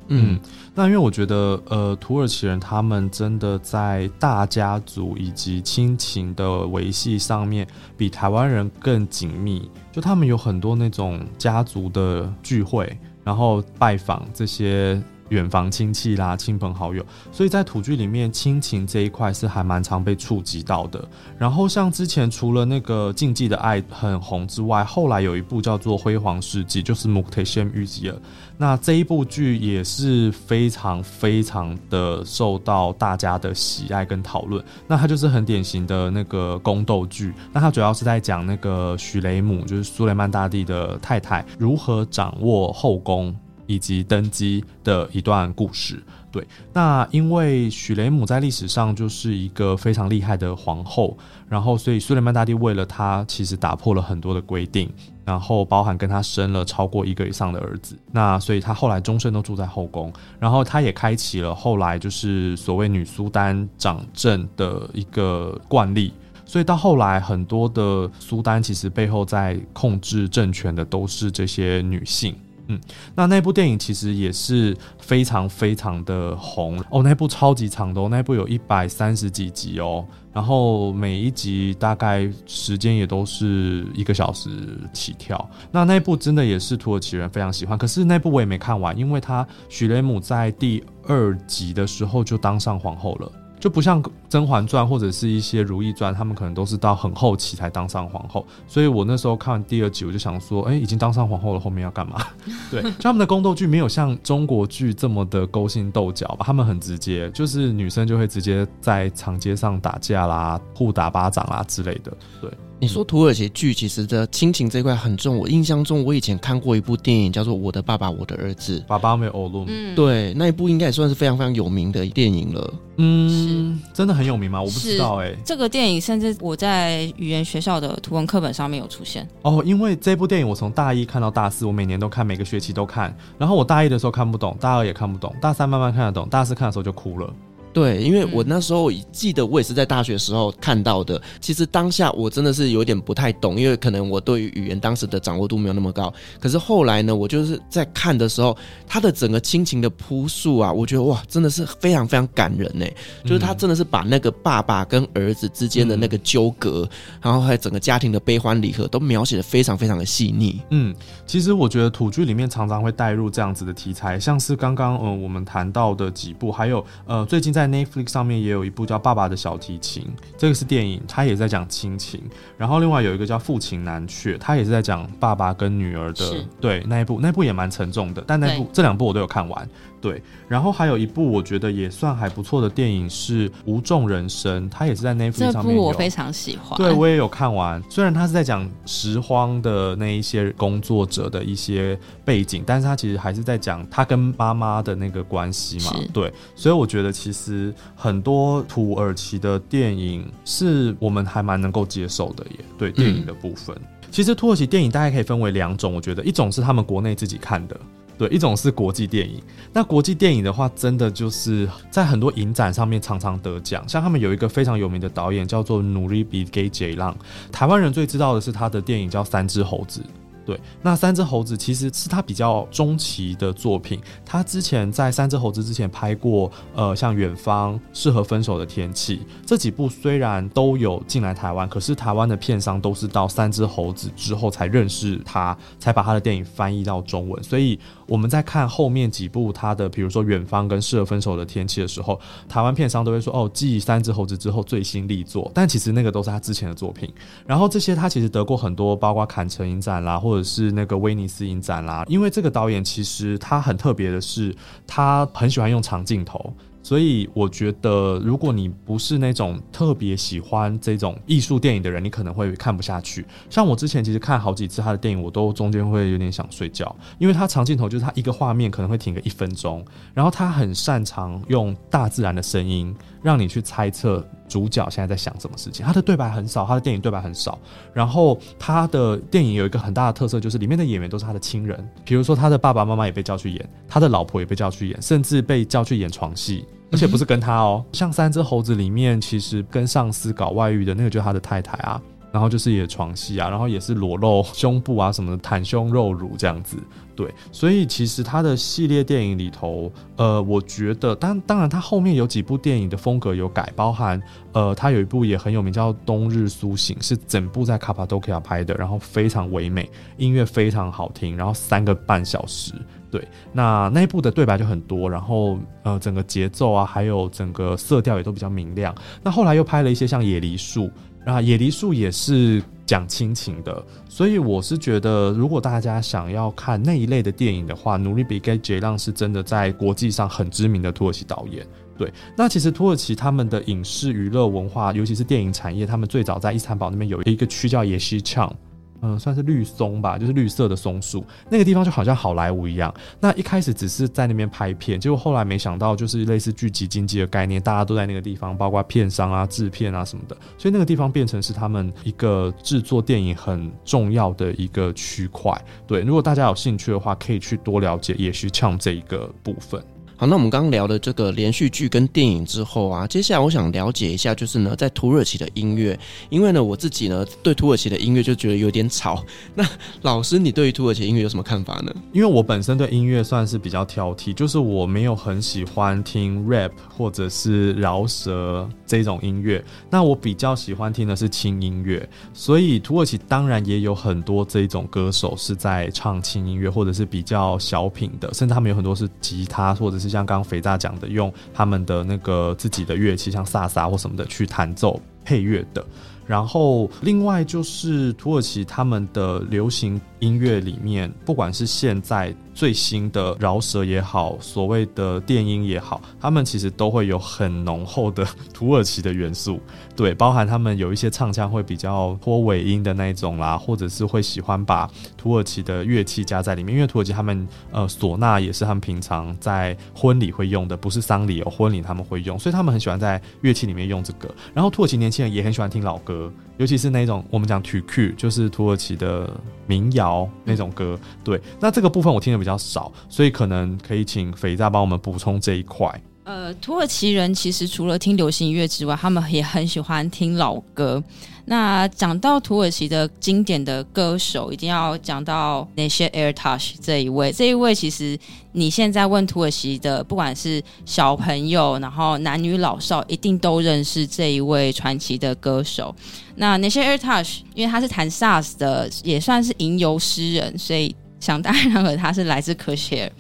嗯，那因为我觉得，呃，土耳其人他们真的在大家族以及亲情的维系上面，比台湾人更紧密。就他们有很多那种家族的聚会，然后拜访这些远房亲戚啦、亲朋好友，所以在土剧里面亲情这一块是还蛮常被触及到的。然后像之前除了那个《禁忌的爱》很红之外，后来有一部叫做《辉煌世纪》，就是《Muhteşem Yüzyıl》。那这一部剧也是非常非常的受到大家的喜爱跟讨论。那它就是很典型的那个宫斗剧。那它主要是在讲那个许雷姆，就是苏雷曼大帝的太太，如何掌握后宫。以及登基的一段故事，对。那因为许雷姆在历史上就是一个非常厉害的皇后，然后所以苏雷曼大帝为了她，其实打破了很多的规定，然后包含跟她生了超过一个以上的儿子。那所以她后来终身都住在后宫，然后她也开启了后来就是所谓女苏丹掌政的一个惯例。所以到后来，很多的苏丹其实背后在控制政权的都是这些女性。嗯，那那部电影其实也是非常非常的红哦，那部超级长的哦，那部有一百三十几集哦，然后每一集大概时间也都是一个小时起跳。那那部真的也是土耳其人非常喜欢，可是那部我也没看完，因为他许雷姆在第二集的时候就当上皇后了。就不像《甄嬛传》或者是一些《如懿传》，他们可能都是到很后期才当上皇后。所以我那时候看完第二集，我就想说，哎、欸，已经当上皇后了，后面要干嘛？对，就他们的宫斗剧没有像中国剧这么的勾心斗角吧？他们很直接，就是女生就会直接在长街上打架啦、互打巴掌啦之类的。对。你说土耳其剧其实的亲情这块很重，我印象中我以前看过一部电影叫做《我的爸爸我的儿子》，爸爸没有欧陆，嗯，对，那一部应该也算是非常非常有名的电影了。嗯，真的很有名吗？我不知道哎、欸。这个电影甚至我在语言学校的图文课本上面有出现哦，因为这部电影我从大一看到大四，我每年都看，每个学期都看。然后我大一的时候看不懂，大二也看不懂，大三慢慢看得懂，大四看的时候就哭了。对，因为我那时候记得，我也是在大学时候看到的。其实当下我真的是有点不太懂，因为可能我对于语言当时的掌握度没有那么高。可是后来呢，我就是在看的时候，他的整个亲情的铺述啊，我觉得哇，真的是非常非常感人呢。就是他真的是把那个爸爸跟儿子之间的那个纠葛，然后还有整个家庭的悲欢离合，都描写的非常非常的细腻。嗯，其实我觉得土剧里面常常会带入这样子的题材，像是刚刚嗯我们谈到的几部，还有呃最近在。在 Netflix 上面也有一部叫《爸爸的小提琴》，这个是电影，它也在讲亲情。然后另外有一个叫《父亲难却》，它也是在讲爸爸跟女儿的。对，那一部，那一部也蛮沉重的。但那部这两部我都有看完。对，然后还有一部我觉得也算还不错的电影是《无重人生》，它也是在 Netflix 上面有。这部我非常喜欢。对，我也有看完。虽然它是在讲拾荒的那一些工作者的一些背景，但是它其实还是在讲他跟妈妈的那个关系嘛。对，所以我觉得其实很多土耳其的电影是我们还蛮能够接受的耶。对，电影的部分，嗯、其实土耳其电影大概可以分为两种，我觉得一种是他们国内自己看的。对，一种是国际电影。那国际电影的话，真的就是在很多影展上面常常得奖。像他们有一个非常有名的导演叫做 Nuri Bilge Ceylan，台湾人最知道的是他的电影叫《三只猴子》。对，那三只猴子其实是他比较中期的作品。他之前在三只猴子之前拍过，呃，像远方、适合分手的天气这几部，虽然都有进来台湾，可是台湾的片商都是到三只猴子之后才认识他，才把他的电影翻译到中文。所以我们在看后面几部他的，比如说远方跟适合分手的天气的时候，台湾片商都会说，哦，继三只猴子之后最新力作。但其实那个都是他之前的作品。然后这些他其实得过很多，包括坎城影展啦，或者是那个威尼斯影展啦，因为这个导演其实他很特别的是，他很喜欢用长镜头。所以我觉得，如果你不是那种特别喜欢这种艺术电影的人，你可能会看不下去。像我之前其实看好几次他的电影，我都中间会有点想睡觉，因为他长镜头就是他一个画面可能会停个一分钟，然后他很擅长用大自然的声音让你去猜测主角现在在想什么事情。他的对白很少，他的电影对白很少，然后他的电影有一个很大的特色，就是里面的演员都是他的亲人，比如说他的爸爸妈妈也被叫去演，他的老婆也被叫去演，甚至被叫去演床戏。而且不是跟他哦，像三只猴子里面，其实跟上司搞外遇的那个就是他的太太啊，然后就是也床戏啊，然后也是裸露胸部啊什么的，袒胸露乳这样子。对，所以其实他的系列电影里头，呃，我觉得，当当然他后面有几部电影的风格有改，包含呃，他有一部也很有名叫《冬日苏醒》，是整部在卡帕多奇亚拍的，然后非常唯美，音乐非常好听，然后三个半小时。对，那那一部的对白就很多，然后呃，整个节奏啊，还有整个色调也都比较明亮。那后来又拍了一些像《野梨树》，啊，《野梨树》也是讲亲情的，所以我是觉得，如果大家想要看那一类的电影的话，努力比盖杰浪是真的在国际上很知名的土耳其导演。对，那其实土耳其他们的影视娱乐文化，尤其是电影产业，他们最早在伊斯坦堡那边有一个区叫野西昌。嗯，算是绿松吧，就是绿色的松树，那个地方就好像好莱坞一样。那一开始只是在那边拍片，结果后来没想到就是类似聚集经济的概念，大家都在那个地方，包括片商啊、制片啊什么的，所以那个地方变成是他们一个制作电影很重要的一个区块。对，如果大家有兴趣的话，可以去多了解也许唱这一个部分。好，那我们刚刚聊的这个连续剧跟电影之后啊，接下来我想了解一下，就是呢，在土耳其的音乐，因为呢，我自己呢对土耳其的音乐就觉得有点吵。那老师，你对于土耳其音乐有什么看法呢？因为我本身对音乐算是比较挑剔，就是我没有很喜欢听 rap 或者是饶舌这种音乐，那我比较喜欢听的是轻音乐。所以土耳其当然也有很多这种歌手是在唱轻音乐，或者是比较小品的，甚至他们有很多是吉他或者是。像刚刚肥大讲的，用他们的那个自己的乐器，像萨萨或什么的去弹奏配乐的。然后，另外就是土耳其他们的流行音乐里面，不管是现在最新的饶舌也好，所谓的电音也好，他们其实都会有很浓厚的土耳其的元素。对，包含他们有一些唱腔会比较拖尾音的那一种啦，或者是会喜欢把土耳其的乐器加在里面，因为土耳其他们呃唢呐也是他们平常在婚礼会用的，不是丧礼哦，婚礼他们会用，所以他们很喜欢在乐器里面用这个。然后土耳其年轻人也很喜欢听老歌。尤其是那种我们讲 Türkü，就是土耳其的民谣那种歌。对，那这个部分我听的比较少，所以可能可以请肥皂帮我们补充这一块。呃，土耳其人其实除了听流行音乐之外，他们也很喜欢听老歌。那讲到土耳其的经典的歌手，一定要讲到 Neşet Ertaş 这一位。这一位其实你现在问土耳其的，不管是小朋友，然后男女老少，一定都认识这一位传奇的歌手。那 Neşet Ertaş 因为他是弹萨斯的，也算是吟游诗人，所以想当然尔他是来自科学尔。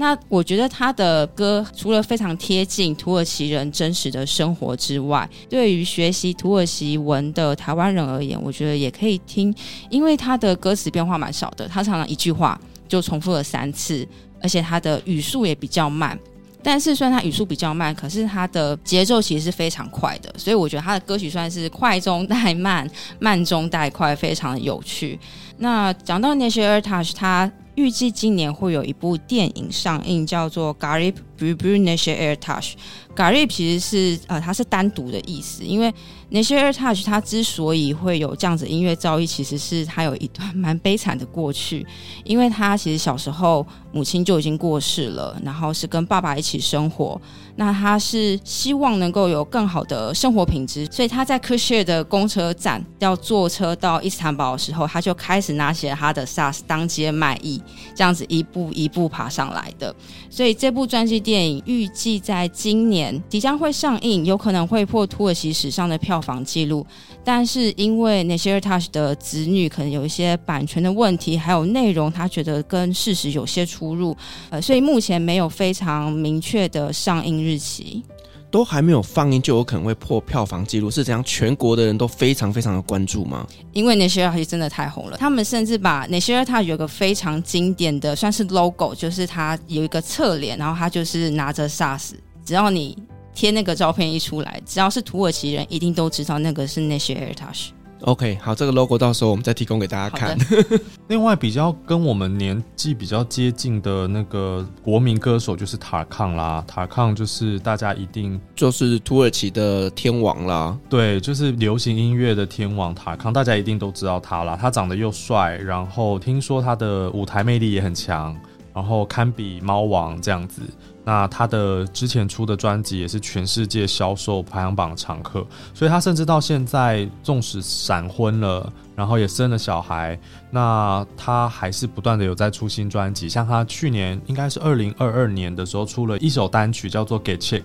那我觉得他的歌除了非常贴近土耳其人真实的生活之外，对于学习土耳其文的台湾人而言，我觉得也可以听，因为他的歌词变化蛮少的，他常常一句话就重复了三次，而且他的语速也比较慢。但是虽然他语速比较慢，可是他的节奏其实是非常快的，所以我觉得他的歌曲算是快中带慢，慢中带快，非常有趣。那讲到 Neşet Ertaş，他预计今年会有一部电影上映，叫做《Garib Garip Bülbül Neşet Ertaş》。Garip 其实是呃，它是单独的意思，因为 Neşet Ertaş 他之所以会有这样子音乐造诣，其实是他有一段蛮悲惨的过去，因为他其实小时候母亲就已经过世了，然后是跟爸爸一起生活。那他是希望能够有更好的生活品质，所以他在科谢尔的公车站要坐车到伊斯坦堡的时候，他就开始拿起了他的萨斯当街卖艺，这样子一步一步爬上来的。所以这部传记电影预计在今年即将会上映，有可能会破土耳其史上的票房纪录。但是因为 Necir Tash 的子女可能有一些版权的问题，还有内容他觉得跟事实有些出入，呃，所以目前没有非常明确的上映日期。都还没有放映，就有可能会破票房纪录，是这样？全国的人都非常非常的关注吗？因为 Neşet Ertaş 真的太红了，他们甚至把 Nesher 他有个非常经典的，算是 logo，就是它有一个侧脸，然后它就是拿着 SARS，只要你贴那个照片一出来，只要是土耳其人，一定都知道那个是 Neşet Ertaş。OK，好，这个 logo 到时候我们再提供给大家看。另外，比较跟我们年纪比较接近的那个国民歌手就是塔康啦，塔康就是大家一定就是土耳其的天王啦，对，就是流行音乐的天王塔康，大家一定都知道他啦。他长得又帅，然后听说他的舞台魅力也很强，然后堪比猫王这样子。那他的之前出的专辑也是全世界销售排行榜常客，所以他甚至到现在，纵使闪婚了，然后也生了小孩，那他还是不断的有在出新专辑。像他去年应该是二零二二年的时候出了一首单曲，叫做《Get Check》。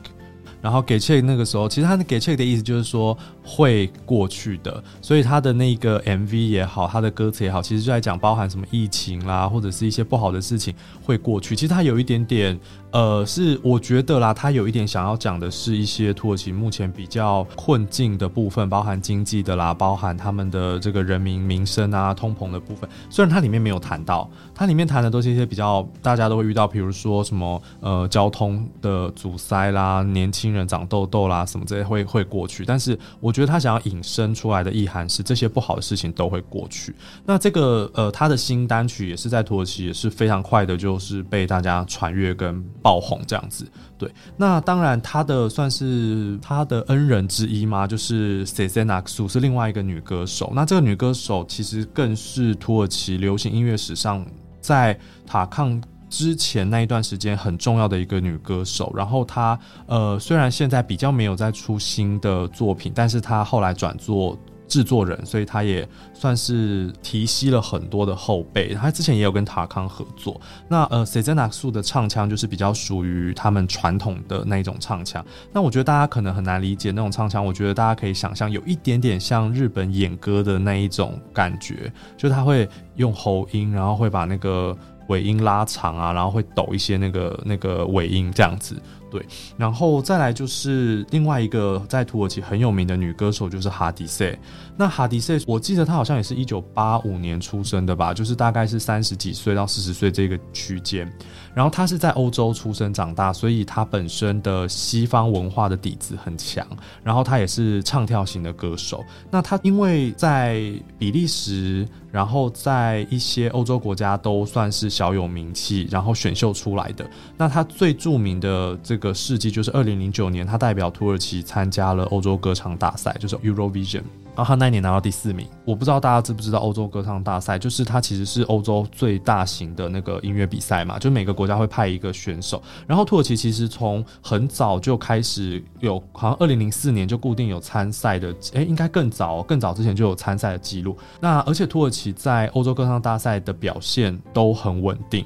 然后给 check 那个时候，其实他给 check 的意思就是说会过去的，所以他的那个 MV 也好，他的歌词也好，其实就在讲包含什么疫情啦，或者是一些不好的事情会过去。其实他有一点点。呃，是我觉得啦，他有一点想要讲的是一些土耳其目前比较困境的部分，包含经济的啦，包含他们的这个人民民生啊、通膨的部分。虽然它里面没有谈到，它里面谈的都是一些比较大家都会遇到，比如说什么呃交通的阻塞啦、年轻人长痘痘啦什么这些会会过去。但是我觉得他想要引申出来的意涵是，这些不好的事情都会过去。那这个呃，他的新单曲也是在土耳其也是非常快的，就是被大家传阅跟。爆红这样子，对，那当然他的算是他的恩人之一嘛，就是 Sezen Aksu 是另外一个女歌手。那这个女歌手其实更是土耳其流行音乐史上在塔康之前那一段时间很重要的一个女歌手。然后她呃虽然现在比较没有再出新的作品，但是她后来转做。制作人，所以他也算是提携了很多的后辈。他之前也有跟塔康合作。那呃，Sezen Aksu 的唱腔就是比较属于他们传统的那一种唱腔。那我觉得大家可能很难理解那种唱腔。我觉得大家可以想象，有一点点像日本演歌的那一种感觉，就他会用喉音，然后会把那个尾音拉长啊，然后会抖一些那个那个尾音这样子。对，然后再来就是另外一个在土耳其很有名的女歌手，就是哈迪塞。那哈迪塞，我记得他好像也是一九八五年出生的吧，就是大概是三十几岁到四十岁这个区间。然后他是在欧洲出生长大，所以他本身的西方文化的底子很强。然后他也是唱跳型的歌手。那他因为在比利时，然后在一些欧洲国家都算是小有名气，然后选秀出来的。那他最著名的这个事迹就是二零零九年，他代表土耳其参加了欧洲歌唱大赛，就是 Eurovision。然后他那一年拿到第四名，我不知道大家知不知道欧洲歌唱大赛，就是它其实是欧洲最大型的那个音乐比赛嘛，就每个国家会派一个选手。然后土耳其其实从很早就开始有，好像二零零四年就固定有参赛的，诶，应该更早，更早之前就有参赛的记录。那而且土耳其在欧洲歌唱大赛的表现都很稳定。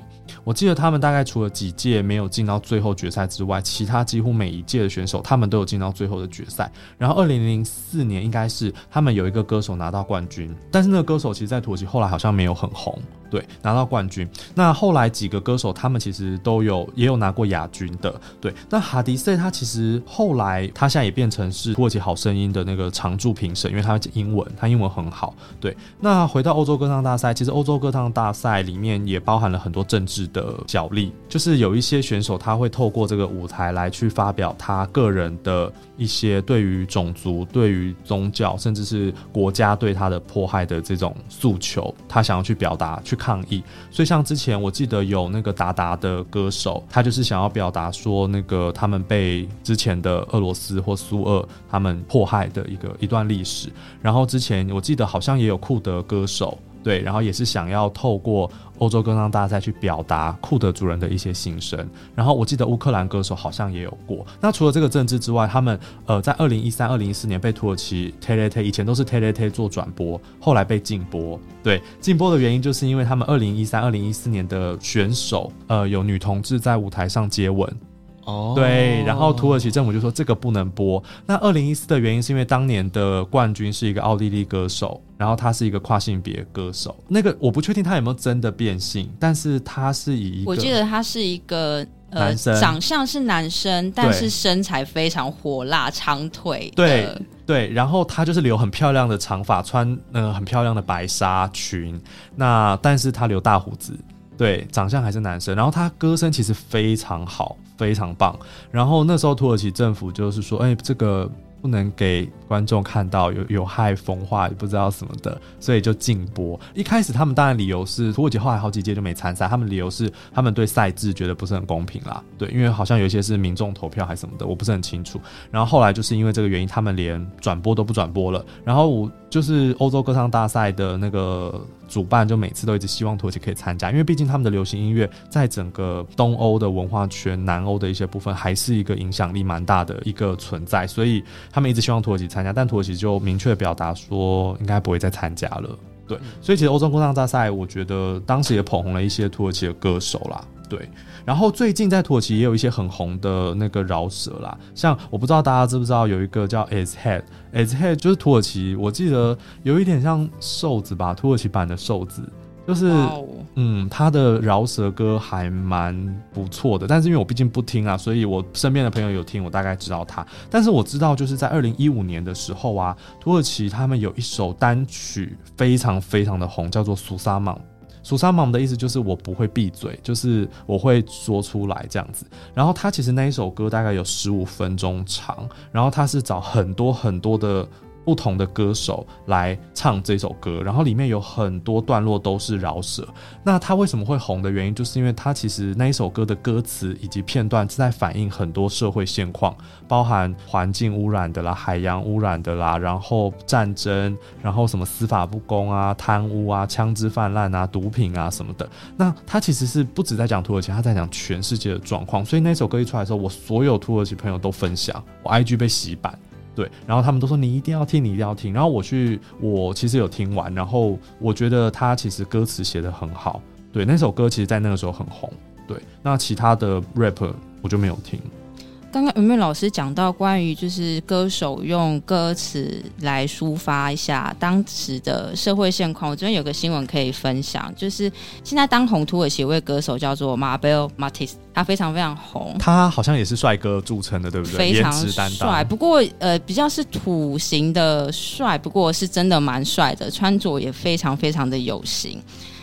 我记得他们大概除了几届没有进到最后决赛之外，其他几乎每一届的选手他们都有进到最后的决赛。然后二零零四年应该是他们有一个歌手拿到冠军，但是那个歌手其实，在土耳其后来好像没有很红。对，拿到冠军。那后来几个歌手，他们其实都有也有拿过亚军的。对，那哈迪塞他其实后来他现在也变成是土耳其好声音的那个常驻评审，因为他英文，他英文很好。对，那回到欧洲歌唱大赛，其实欧洲歌唱大赛里面也包含了很多政治的角力，就是有一些选手他会透过这个舞台来去发表他个人的一些对于种族、对于宗教，甚至是国家对他的迫害的这种诉求，他想要去表达去。抗议，所以像之前我记得有那个达达的歌手，他就是想要表达说，那个他们被之前的俄罗斯或苏俄他们迫害的一个一段历史。然后之前我记得好像也有库德歌手。对，然后也是想要透过欧洲歌唱大赛去表达库德族人的一些心声。然后我记得乌克兰歌手好像也有过。那除了这个政治之外，他们呃在二零一三、二零一四年被土耳其 TRT 以前都是 TRT 做转播，后来被禁播。对，禁播的原因就是因为他们二零一三、二零一四年的选手呃有女同志在舞台上接吻。哦，对，然后土耳其政府就说这个不能播。那二零一四的原因是因为当年的冠军是一个奥地利歌手，然后他是一个跨性别歌手。那个我不确定他有没有真的变性，但是他是以一个，我记得他是一个呃男生，长相是男生，但是身材非常火辣，长腿。对对，然后他就是留很漂亮的长发，穿呃很漂亮的白纱裙，那但是他留大胡子。对，长相还是男生，然后他歌声其实非常好，非常棒。然后那时候土耳其政府就是说，哎，这个不能给观众看到，有有害风化，不知道什么的，所以就禁播。一开始他们当然理由是土耳其后来好几届就没参赛，他们理由是他们对赛制觉得不是很公平啦。对，因为好像有一些是民众投票还什么的，我不是很清楚。然后后来就是因为这个原因，他们连转播都不转播了。然后我就是欧洲歌唱大赛的那个。主办就每次都一直希望土耳其可以参加，因为毕竟他们的流行音乐在整个东欧的文化圈、南欧的一些部分还是一个影响力蛮大的一个存在，所以他们一直希望土耳其参加，但土耳其就明确表达说应该不会再参加了。对，所以其实欧洲歌唱大赛，我觉得当时也捧红了一些土耳其的歌手啦。对，然后最近在土耳其也有一些很红的那个饶舌啦，像我不知道大家知不知道有一个叫 As Head，As Head 就是土耳其，我记得有一点像瘦子吧，土耳其版的瘦子。就是.嗯，他的饶舌歌还蛮不错的，但是因为我毕竟不听啊，所以我身边的朋友有听，我大概知道他。但是我知道，就是在二零一五年的时候啊，土耳其他们有一首单曲非常非常的红，叫做《苏萨芒》。苏萨芒的意思就是我不会闭嘴，就是我会说出来这样子。然后他其实那一首歌大概有十五分钟长，然后他是找很多很多的。不同的歌手来唱这首歌，然后里面有很多段落都是饶舌。那他为什么会红的原因，就是因为他其实那一首歌的歌词以及片段是在反映很多社会现况，包含环境污染的啦、海洋污染的啦，然后战争，然后什么司法不公啊、贪污啊、枪支泛滥啊、毒品啊什么的。那他其实是不止在讲土耳其，他在讲全世界的状况。所以那首歌一出来的时候，我所有土耳其朋友都分享，我 IG 被洗版。对，然后他们都说你一定要听，你一定要听。然后我去，我其实有听完，然后我觉得他其实歌词写得很好。对，那首歌其实，在那个时候很红。对，那其他的 rapper 我就没有听。刚刚有没有老师讲到关于就是歌手用歌词来抒发一下当时的社会现况？我这边有个新闻可以分享，就是现在当红土耳其一位歌手叫做 Mabel Matis，他非常非常红，他好像也是帅哥著称的，对不对？非常帅，不过呃比较是土型的帅，不过是真的蛮帅的，穿着也非常非常的有型。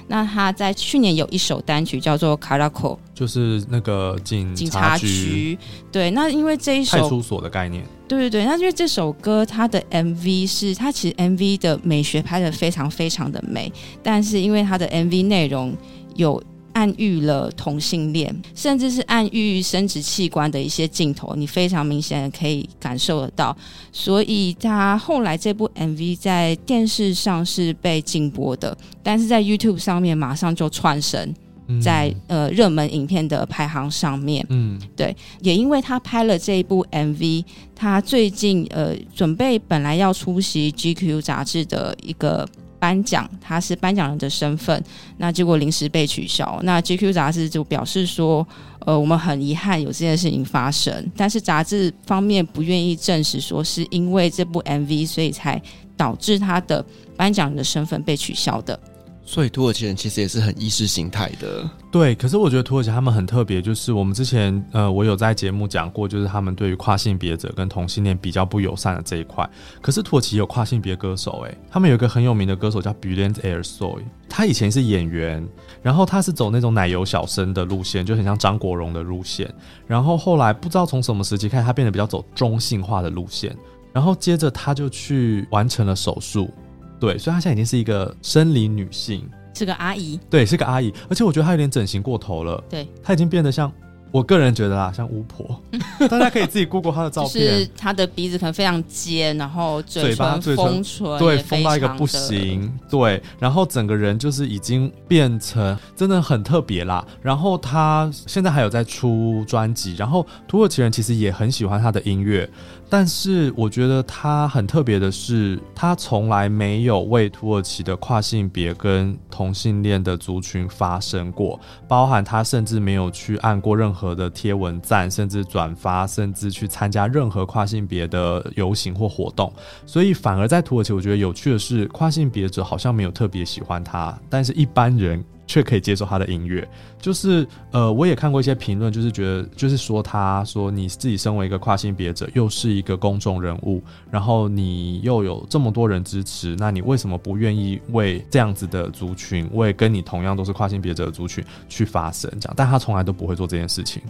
那他在去年有一首单曲叫做《Karaco》，就是那个警警察局。对，那因为这一首派出所的概念。对对对，那因为这首歌它的 MV 是它其实 MV 的美学拍的非常非常的美，但是因为它的 MV 内容有。暗喻了同性恋，甚至是暗喻生殖器官的一些镜头，你非常明显的可以感受得到。所以他后来这部 MV 在电视上是被禁播的，但是在 YouTube 上面马上就窜升在呃热门影片的排行上面。嗯，对，也因为他拍了这一部 MV，他最近呃准备本来要出席 GQ 杂志的一个。颁奖，他是颁奖人的身份，那结果临时被取消。那 GQ 杂志就表示说，呃，我们很遗憾有这件事情发生，但是杂志方面不愿意证实说是因为这部 MV，所以才导致他的颁奖人的身份被取消的。所以土耳其人其实也是很意识形态的，对。可是我觉得土耳其他们很特别，就是我们之前呃，我有在节目讲过，就是他们对于跨性别者跟同性恋比较不友善的这一块。可是土耳其有跨性别歌手，诶，他们有一个很有名的歌手叫 Bülent Ersoy，他以前是演员，然后他是走那种奶油小生的路线，就很像张国荣的路线。然后后来不知道从什么时期开始，他变得比较走中性化的路线，然后接着他就去完成了手术。对，所以她现在已经是一个生理女性，是个阿姨。对，是个阿姨，而且我觉得她有点整形过头了。对，她已经变得像。我个人觉得啦，像巫婆，大家可以自己 Google 她的照片。就是她的鼻子可能非常尖，然后嘴巴嘴唇，对，封到一个不行，对，然后整个人就是已经变成真的很特别啦。然后她现在还有在出专辑，然后土耳其人其实也很喜欢她的音乐，但是我觉得他很特别的是，他从来没有为土耳其的跨性别跟同性恋的族群发声过，包含他甚至没有去按过任何。的贴文赞，甚至转发，甚至去参加任何跨性别的游行或活动，所以反而在土耳其，我觉得有趣的是，跨性别者好像没有特别喜欢他，但是一般人。却可以接受他的音乐，就是呃，我也看过一些评论，就是觉得，就是说，他说你自己身为一个跨性别者，又是一个公众人物，然后你又有这么多人支持，那你为什么不愿意为这样子的族群，为跟你同样都是跨性别者的族群去发声？这样，但他从来都不会做这件事情。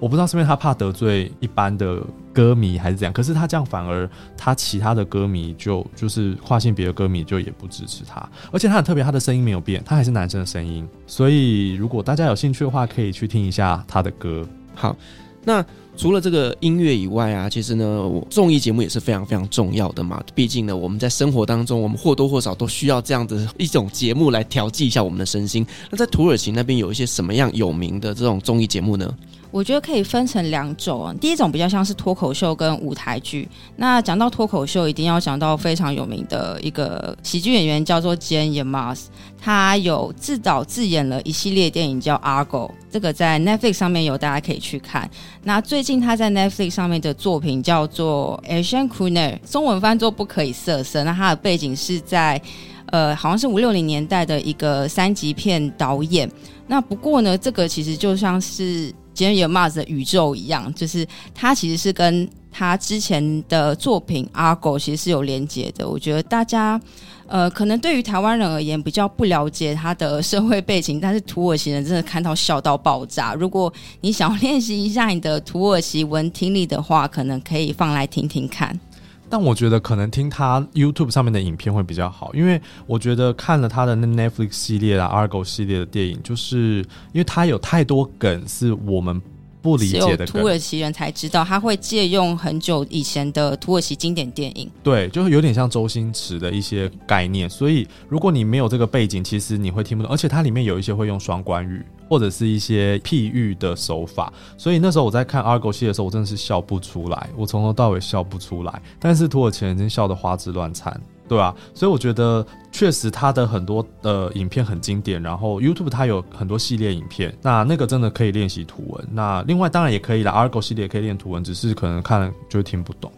我不知道是不是他怕得罪一般的歌迷还是怎样，可是他这样反而他其他的歌迷就就是跨性别的歌迷就也不支持他，而且他很特别，他的声音没有变，他还是男生的声音。所以，如果大家家有兴趣的话，可以去听一下他的歌。好，那除了这个音乐以外啊，其实呢，综艺节目也是非常非常重要的嘛。毕竟呢，我们在生活当中，我们或多或少都需要这样的一种节目来调剂一下我们的身心。那在土耳其那边有一些什么样有名的这种综艺节目呢？我觉得可以分成两种，第一种比较像是脱口秀跟舞台剧。那讲到脱口秀，一定要讲到非常有名的一个喜剧演员，叫做 Cem Yılmaz，他有自导自演了一系列电影叫《Argo》，这个在 Netflix 上面有，大家可以去看。那最近他在 Netflix 上面的作品叫做《Ayşen Kuner》，中文翻作不可以色色。那他的背景是在呃，好像是五六零年代的一个三级片导演。那不过呢，这个其实就像是。今天有帽子的宇宙一样，就是他其实是跟他之前的作品《阿狗》其实是有连接的。我觉得大家呃，可能对于台湾人而言比较不了解他的社会背景，但是土耳其人真的看到笑到爆炸。如果你想要练习一下你的土耳其文听力的话，可能可以放来听听看。但我觉得可能听他 YouTube 上面的影片会比较好，因为我觉得看了他的那 Netflix 系列啊、Argo 系列的电影，就是因为他有太多梗是我们不理解的，土耳其人才知道，他会借用很久以前的土耳其经典电影，对，就是有点像周星驰的一些概念。所以如果你没有这个背景，其实你会听不懂，而且它里面有一些会用双关语。或者是一些譬喻的手法，所以那时候我在看 Argo 戏的时候，我真的是笑不出来，我从头到尾笑不出来。但是土耳其人真笑得花枝乱颤，对、啊？所以我觉得确实他的很多的影片很经典，然后 YouTube 它有很多系列影片，那那个真的可以练习图文。那另外当然也可以啦，Argo 系列也可以练图文，只是可能看了就听不懂。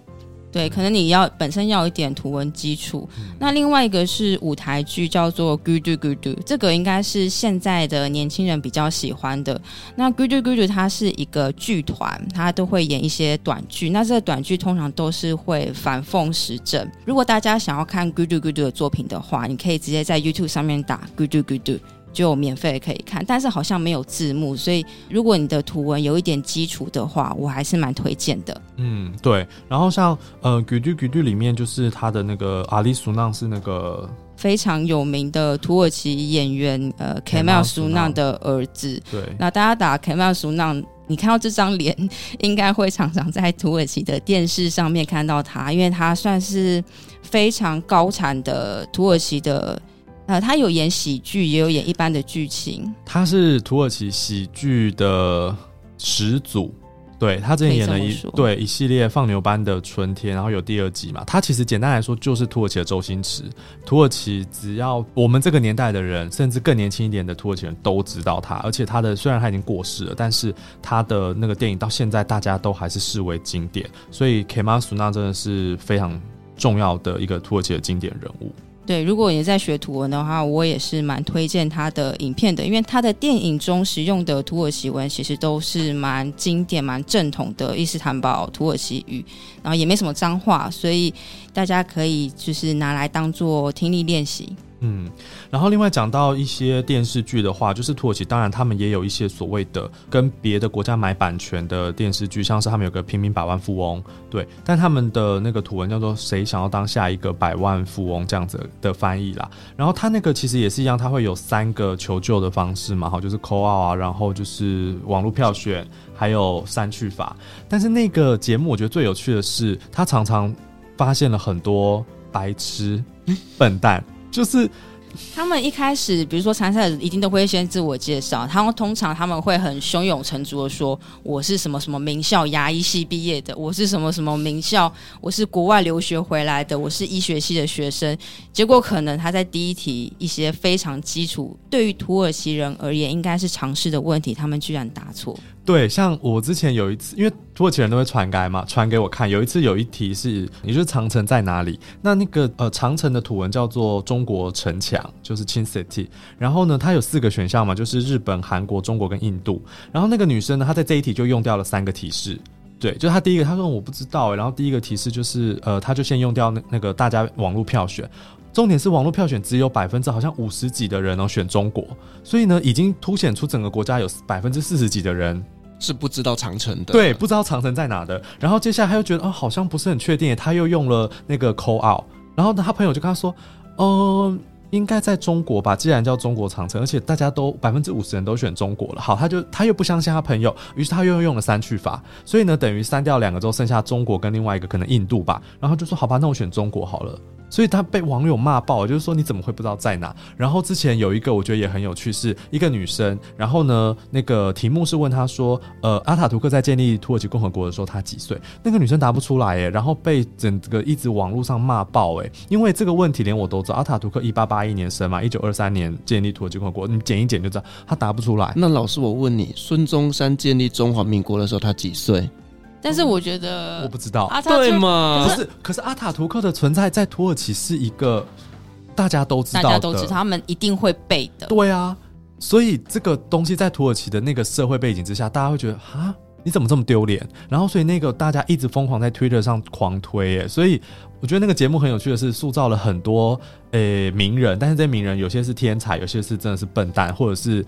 对，可能你要本身要有一点图文基础。嗯、那另外一个是舞台剧，叫做《Güldür Güldür》，这个应该是现在的年轻人比较喜欢的。那《Güldür Güldür》它是一个剧团，它都会演一些短剧。那这个短剧通常都是会反讽时政。如果大家想要看《Güldür Güldür》的作品的话，你可以直接在 YouTube 上面打《Güldür Güldür》。就免费可以看，但是好像没有字幕，所以如果你的图文有一点基础的话，我还是蛮推荐的。嗯，对。然后像呃《Güldür Güldür》里面就是他的那个阿里苏纳是那个非常有名的土耳其演员呃 Kemal Sunal 的儿子。对。那大家打 Kemal Sunal，你看到这张脸，应该会常常在土耳其的电视上面看到他，因为他算是非常高产的土耳其的。呃，他有演喜剧，也有演一般的剧情。他是土耳其喜剧的始祖，对，他之前演了一对一系列放牛班的春天，然后有第二季嘛。他其实简单来说就是土耳其的周星驰。土耳其只要我们这个年代的人，甚至更年轻一点的土耳其人都知道他。而且他的虽然他已经过世了，但是他的那个电影到现在大家都还是视为经典。所以 Kemal Sunal 真的是非常重要的一个土耳其的经典人物。对，如果你在学图文的话，我也是蛮推荐他的影片的，因为他的电影中使用的土耳其文其实都是蛮经典、蛮正统的伊斯坦堡土耳其语，然后也没什么脏话，所以大家可以就是拿来当做听力练习。嗯，然后另外讲到一些电视剧的话，就是土耳其，当然他们也有一些所谓的跟别的国家买版权的电视剧，像是他们有个平民百万富翁，对，但他们的那个图文叫做“谁想要当下一个百万富翁”这样子的翻译啦。然后他那个其实也是一样，他会有三个求救的方式嘛，好，就是 call 啊，然后就是网络票选，还有删去法。但是那个节目我觉得最有趣的是，他常常发现了很多白痴、笨蛋。就是他们一开始，比如说参赛者一定都会先自我介绍，他们通常他们会很胸有成竹的说：“我是什么什么名校牙医系毕业的，我是什么什么名校，我是国外留学回来的，我是医学系的学生。”结果可能他在第一题一些非常基础，对于土耳其人而言应该是常识的问题，他们居然答错。对，像我之前有一次，因为土耳其人都会传改嘛，传给我看。有一次有一题是，也就是长城在哪里？那那个呃，长城的土文叫做中国城墙，就是 Chin City。然后呢，它有四个选项嘛，就是日本、韩国、中国跟印度。然后那个女生呢，她在这一题就用掉了三个提示。对，就她第一个，她说我不知道。然后第一个提示就是，呃，她就先用掉那那个大家网络票选。重点是网络票选只有百分之好像五十几的人哦选中国，所以呢，已经凸显出整个国家有百分之四十几的人。是不知道长城的，对，不知道长城在哪的。然后接下来他又觉得，哦，好像不是很确定，他又用了那个 call out。然后呢，他朋友就跟他说，哦、呃，应该在中国吧？既然叫中国长城，而且大家都百分之五十人都选中国了。好，他就他又不相信他朋友，于是他又用了删去法，所以呢，等于删掉两个之后，剩下中国跟另外一个可能印度吧。然后就说好吧，那我选中国好了。所以他被网友骂爆，就是说你怎么会不知道在哪？然后之前有一个我觉得也很有趣，是一个女生，然后呢，那个题目是问她说，呃，阿塔图克在建立土耳其共和国的时候她几岁？那个女生答不出来诶，然后被整个一直网络上骂爆诶，因为这个问题连我都知道，阿塔图克一八八一年生嘛，一九二三年建立土耳其共和国，你剪一剪就知道，他答不出来。那老师我问你，孙中山建立中华民国的时候他几岁？但是我觉得我不知道，对吗？可是可是阿塔图克的存在在土耳其是一个大家都知道的，大家都知道，他们一定会背的。对啊，所以这个东西在土耳其的那个社会背景之下，大家会觉得啊，你怎么这么丢脸？然后所以那个大家一直疯狂在 Twitter 上狂推，哎，所以我觉得那个节目很有趣的是塑造了很多诶、欸、名人，但是这些名人有些是天才，有些是真的是笨蛋，或者是。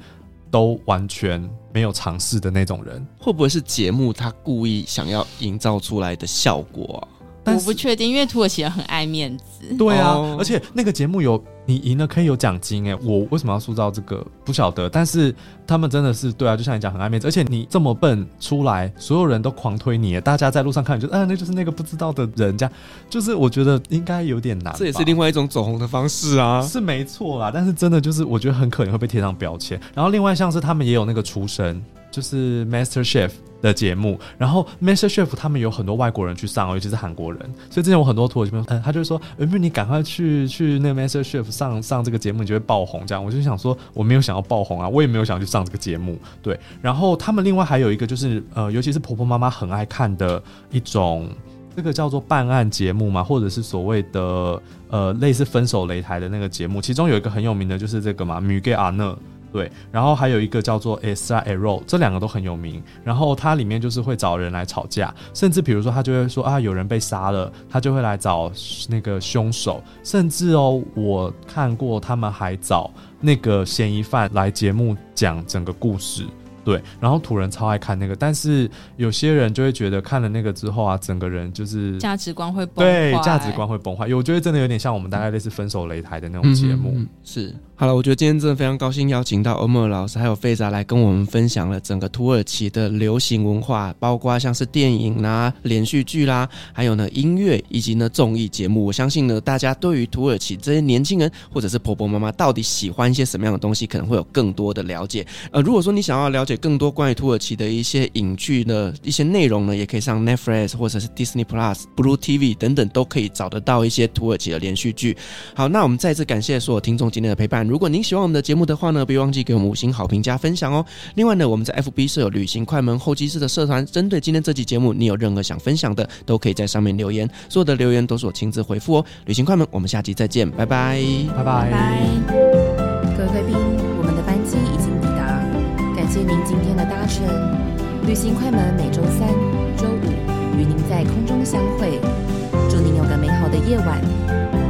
都完全没有尝试的那种人，会不会是节目他故意想要营造出来的效果啊？我不确定，因为土耳其人很爱面子。对啊，哦、而且那个节目有你赢了可以有奖金哎，我为什么要塑造这个？不晓得。但是他们真的是对啊，就像你讲很爱面子，而且你这么笨出来，所有人都狂推你，大家在路上看就，嗯、啊，那就是那个不知道的人家，就是我觉得应该有点难。这也是另外一种走红的方式啊，是没错啦。但是真的就是我觉得很可能会被贴上标签。然后另外像是他们也有那个厨神，就是 Master Chef。的节目，然后 Master Chef 他们有很多外国人去上，尤其是韩国人，所以之前我很多土耳其朋友，嗯，他就说，有没有你赶快去去那个 Master Chef 上上这个节目，你就会爆红。这样，我就想说，我没有想要爆红啊，我也没有想去上这个节目。对，然后他们另外还有一个就是，呃，尤其是婆婆妈妈很爱看的一种，这个叫做办案节目嘛，或者是所谓的呃类似分手擂台的那个节目，其中有一个很有名的就是这个嘛，Müge Anlı。对，然后还有一个叫做 Esra Erol，这两个都很有名。然后它里面就是会找人来吵架，甚至比如说他就会说啊，有人被杀了，他就会来找那个凶手。甚至哦，我看过他们还找那个嫌疑犯来节目讲整个故事。对，然后土人超爱看那个，但是有些人就会觉得看了那个之后啊，整个人就是价值观会崩坏，对，价值观会崩坏。我觉得真的有点像我们大概类似分手擂台的那种节目，嗯嗯、是。好了，我觉得今天真的非常高兴邀请到 Ömer 老师还有 Feyza 来跟我们分享了整个土耳其的流行文化，包括像是电影啦、连续剧啦，还有呢音乐以及呢综艺节目。我相信呢，大家对于土耳其这些年轻人或者是婆婆妈妈到底喜欢一些什么样的东西，可能会有更多的了解。呃，如果说你想要了解更多关于土耳其的一些影剧的一些内容呢，也可以上 Netflix 或者是 Disney Plus、Blue TV 等等，都可以找得到一些土耳其的连续剧。好，那我们再次感谢所有听众今天的陪伴。如果您喜欢我们的节目的话呢，别忘记给我们五星好评加分享哦。另外呢，我们在 FB 设有旅行快门候机室的社团，针对今天这期节目，你有任何想分享的，都可以在上面留言，所有的留言都是我亲自回复哦。旅行快门，我们下期再见，拜拜，拜拜。各位贵宾，我们的班机已经抵达，感谢您今天的搭乘。旅行快门每周三、周五与您在空中相会，祝您有个美好的夜晚。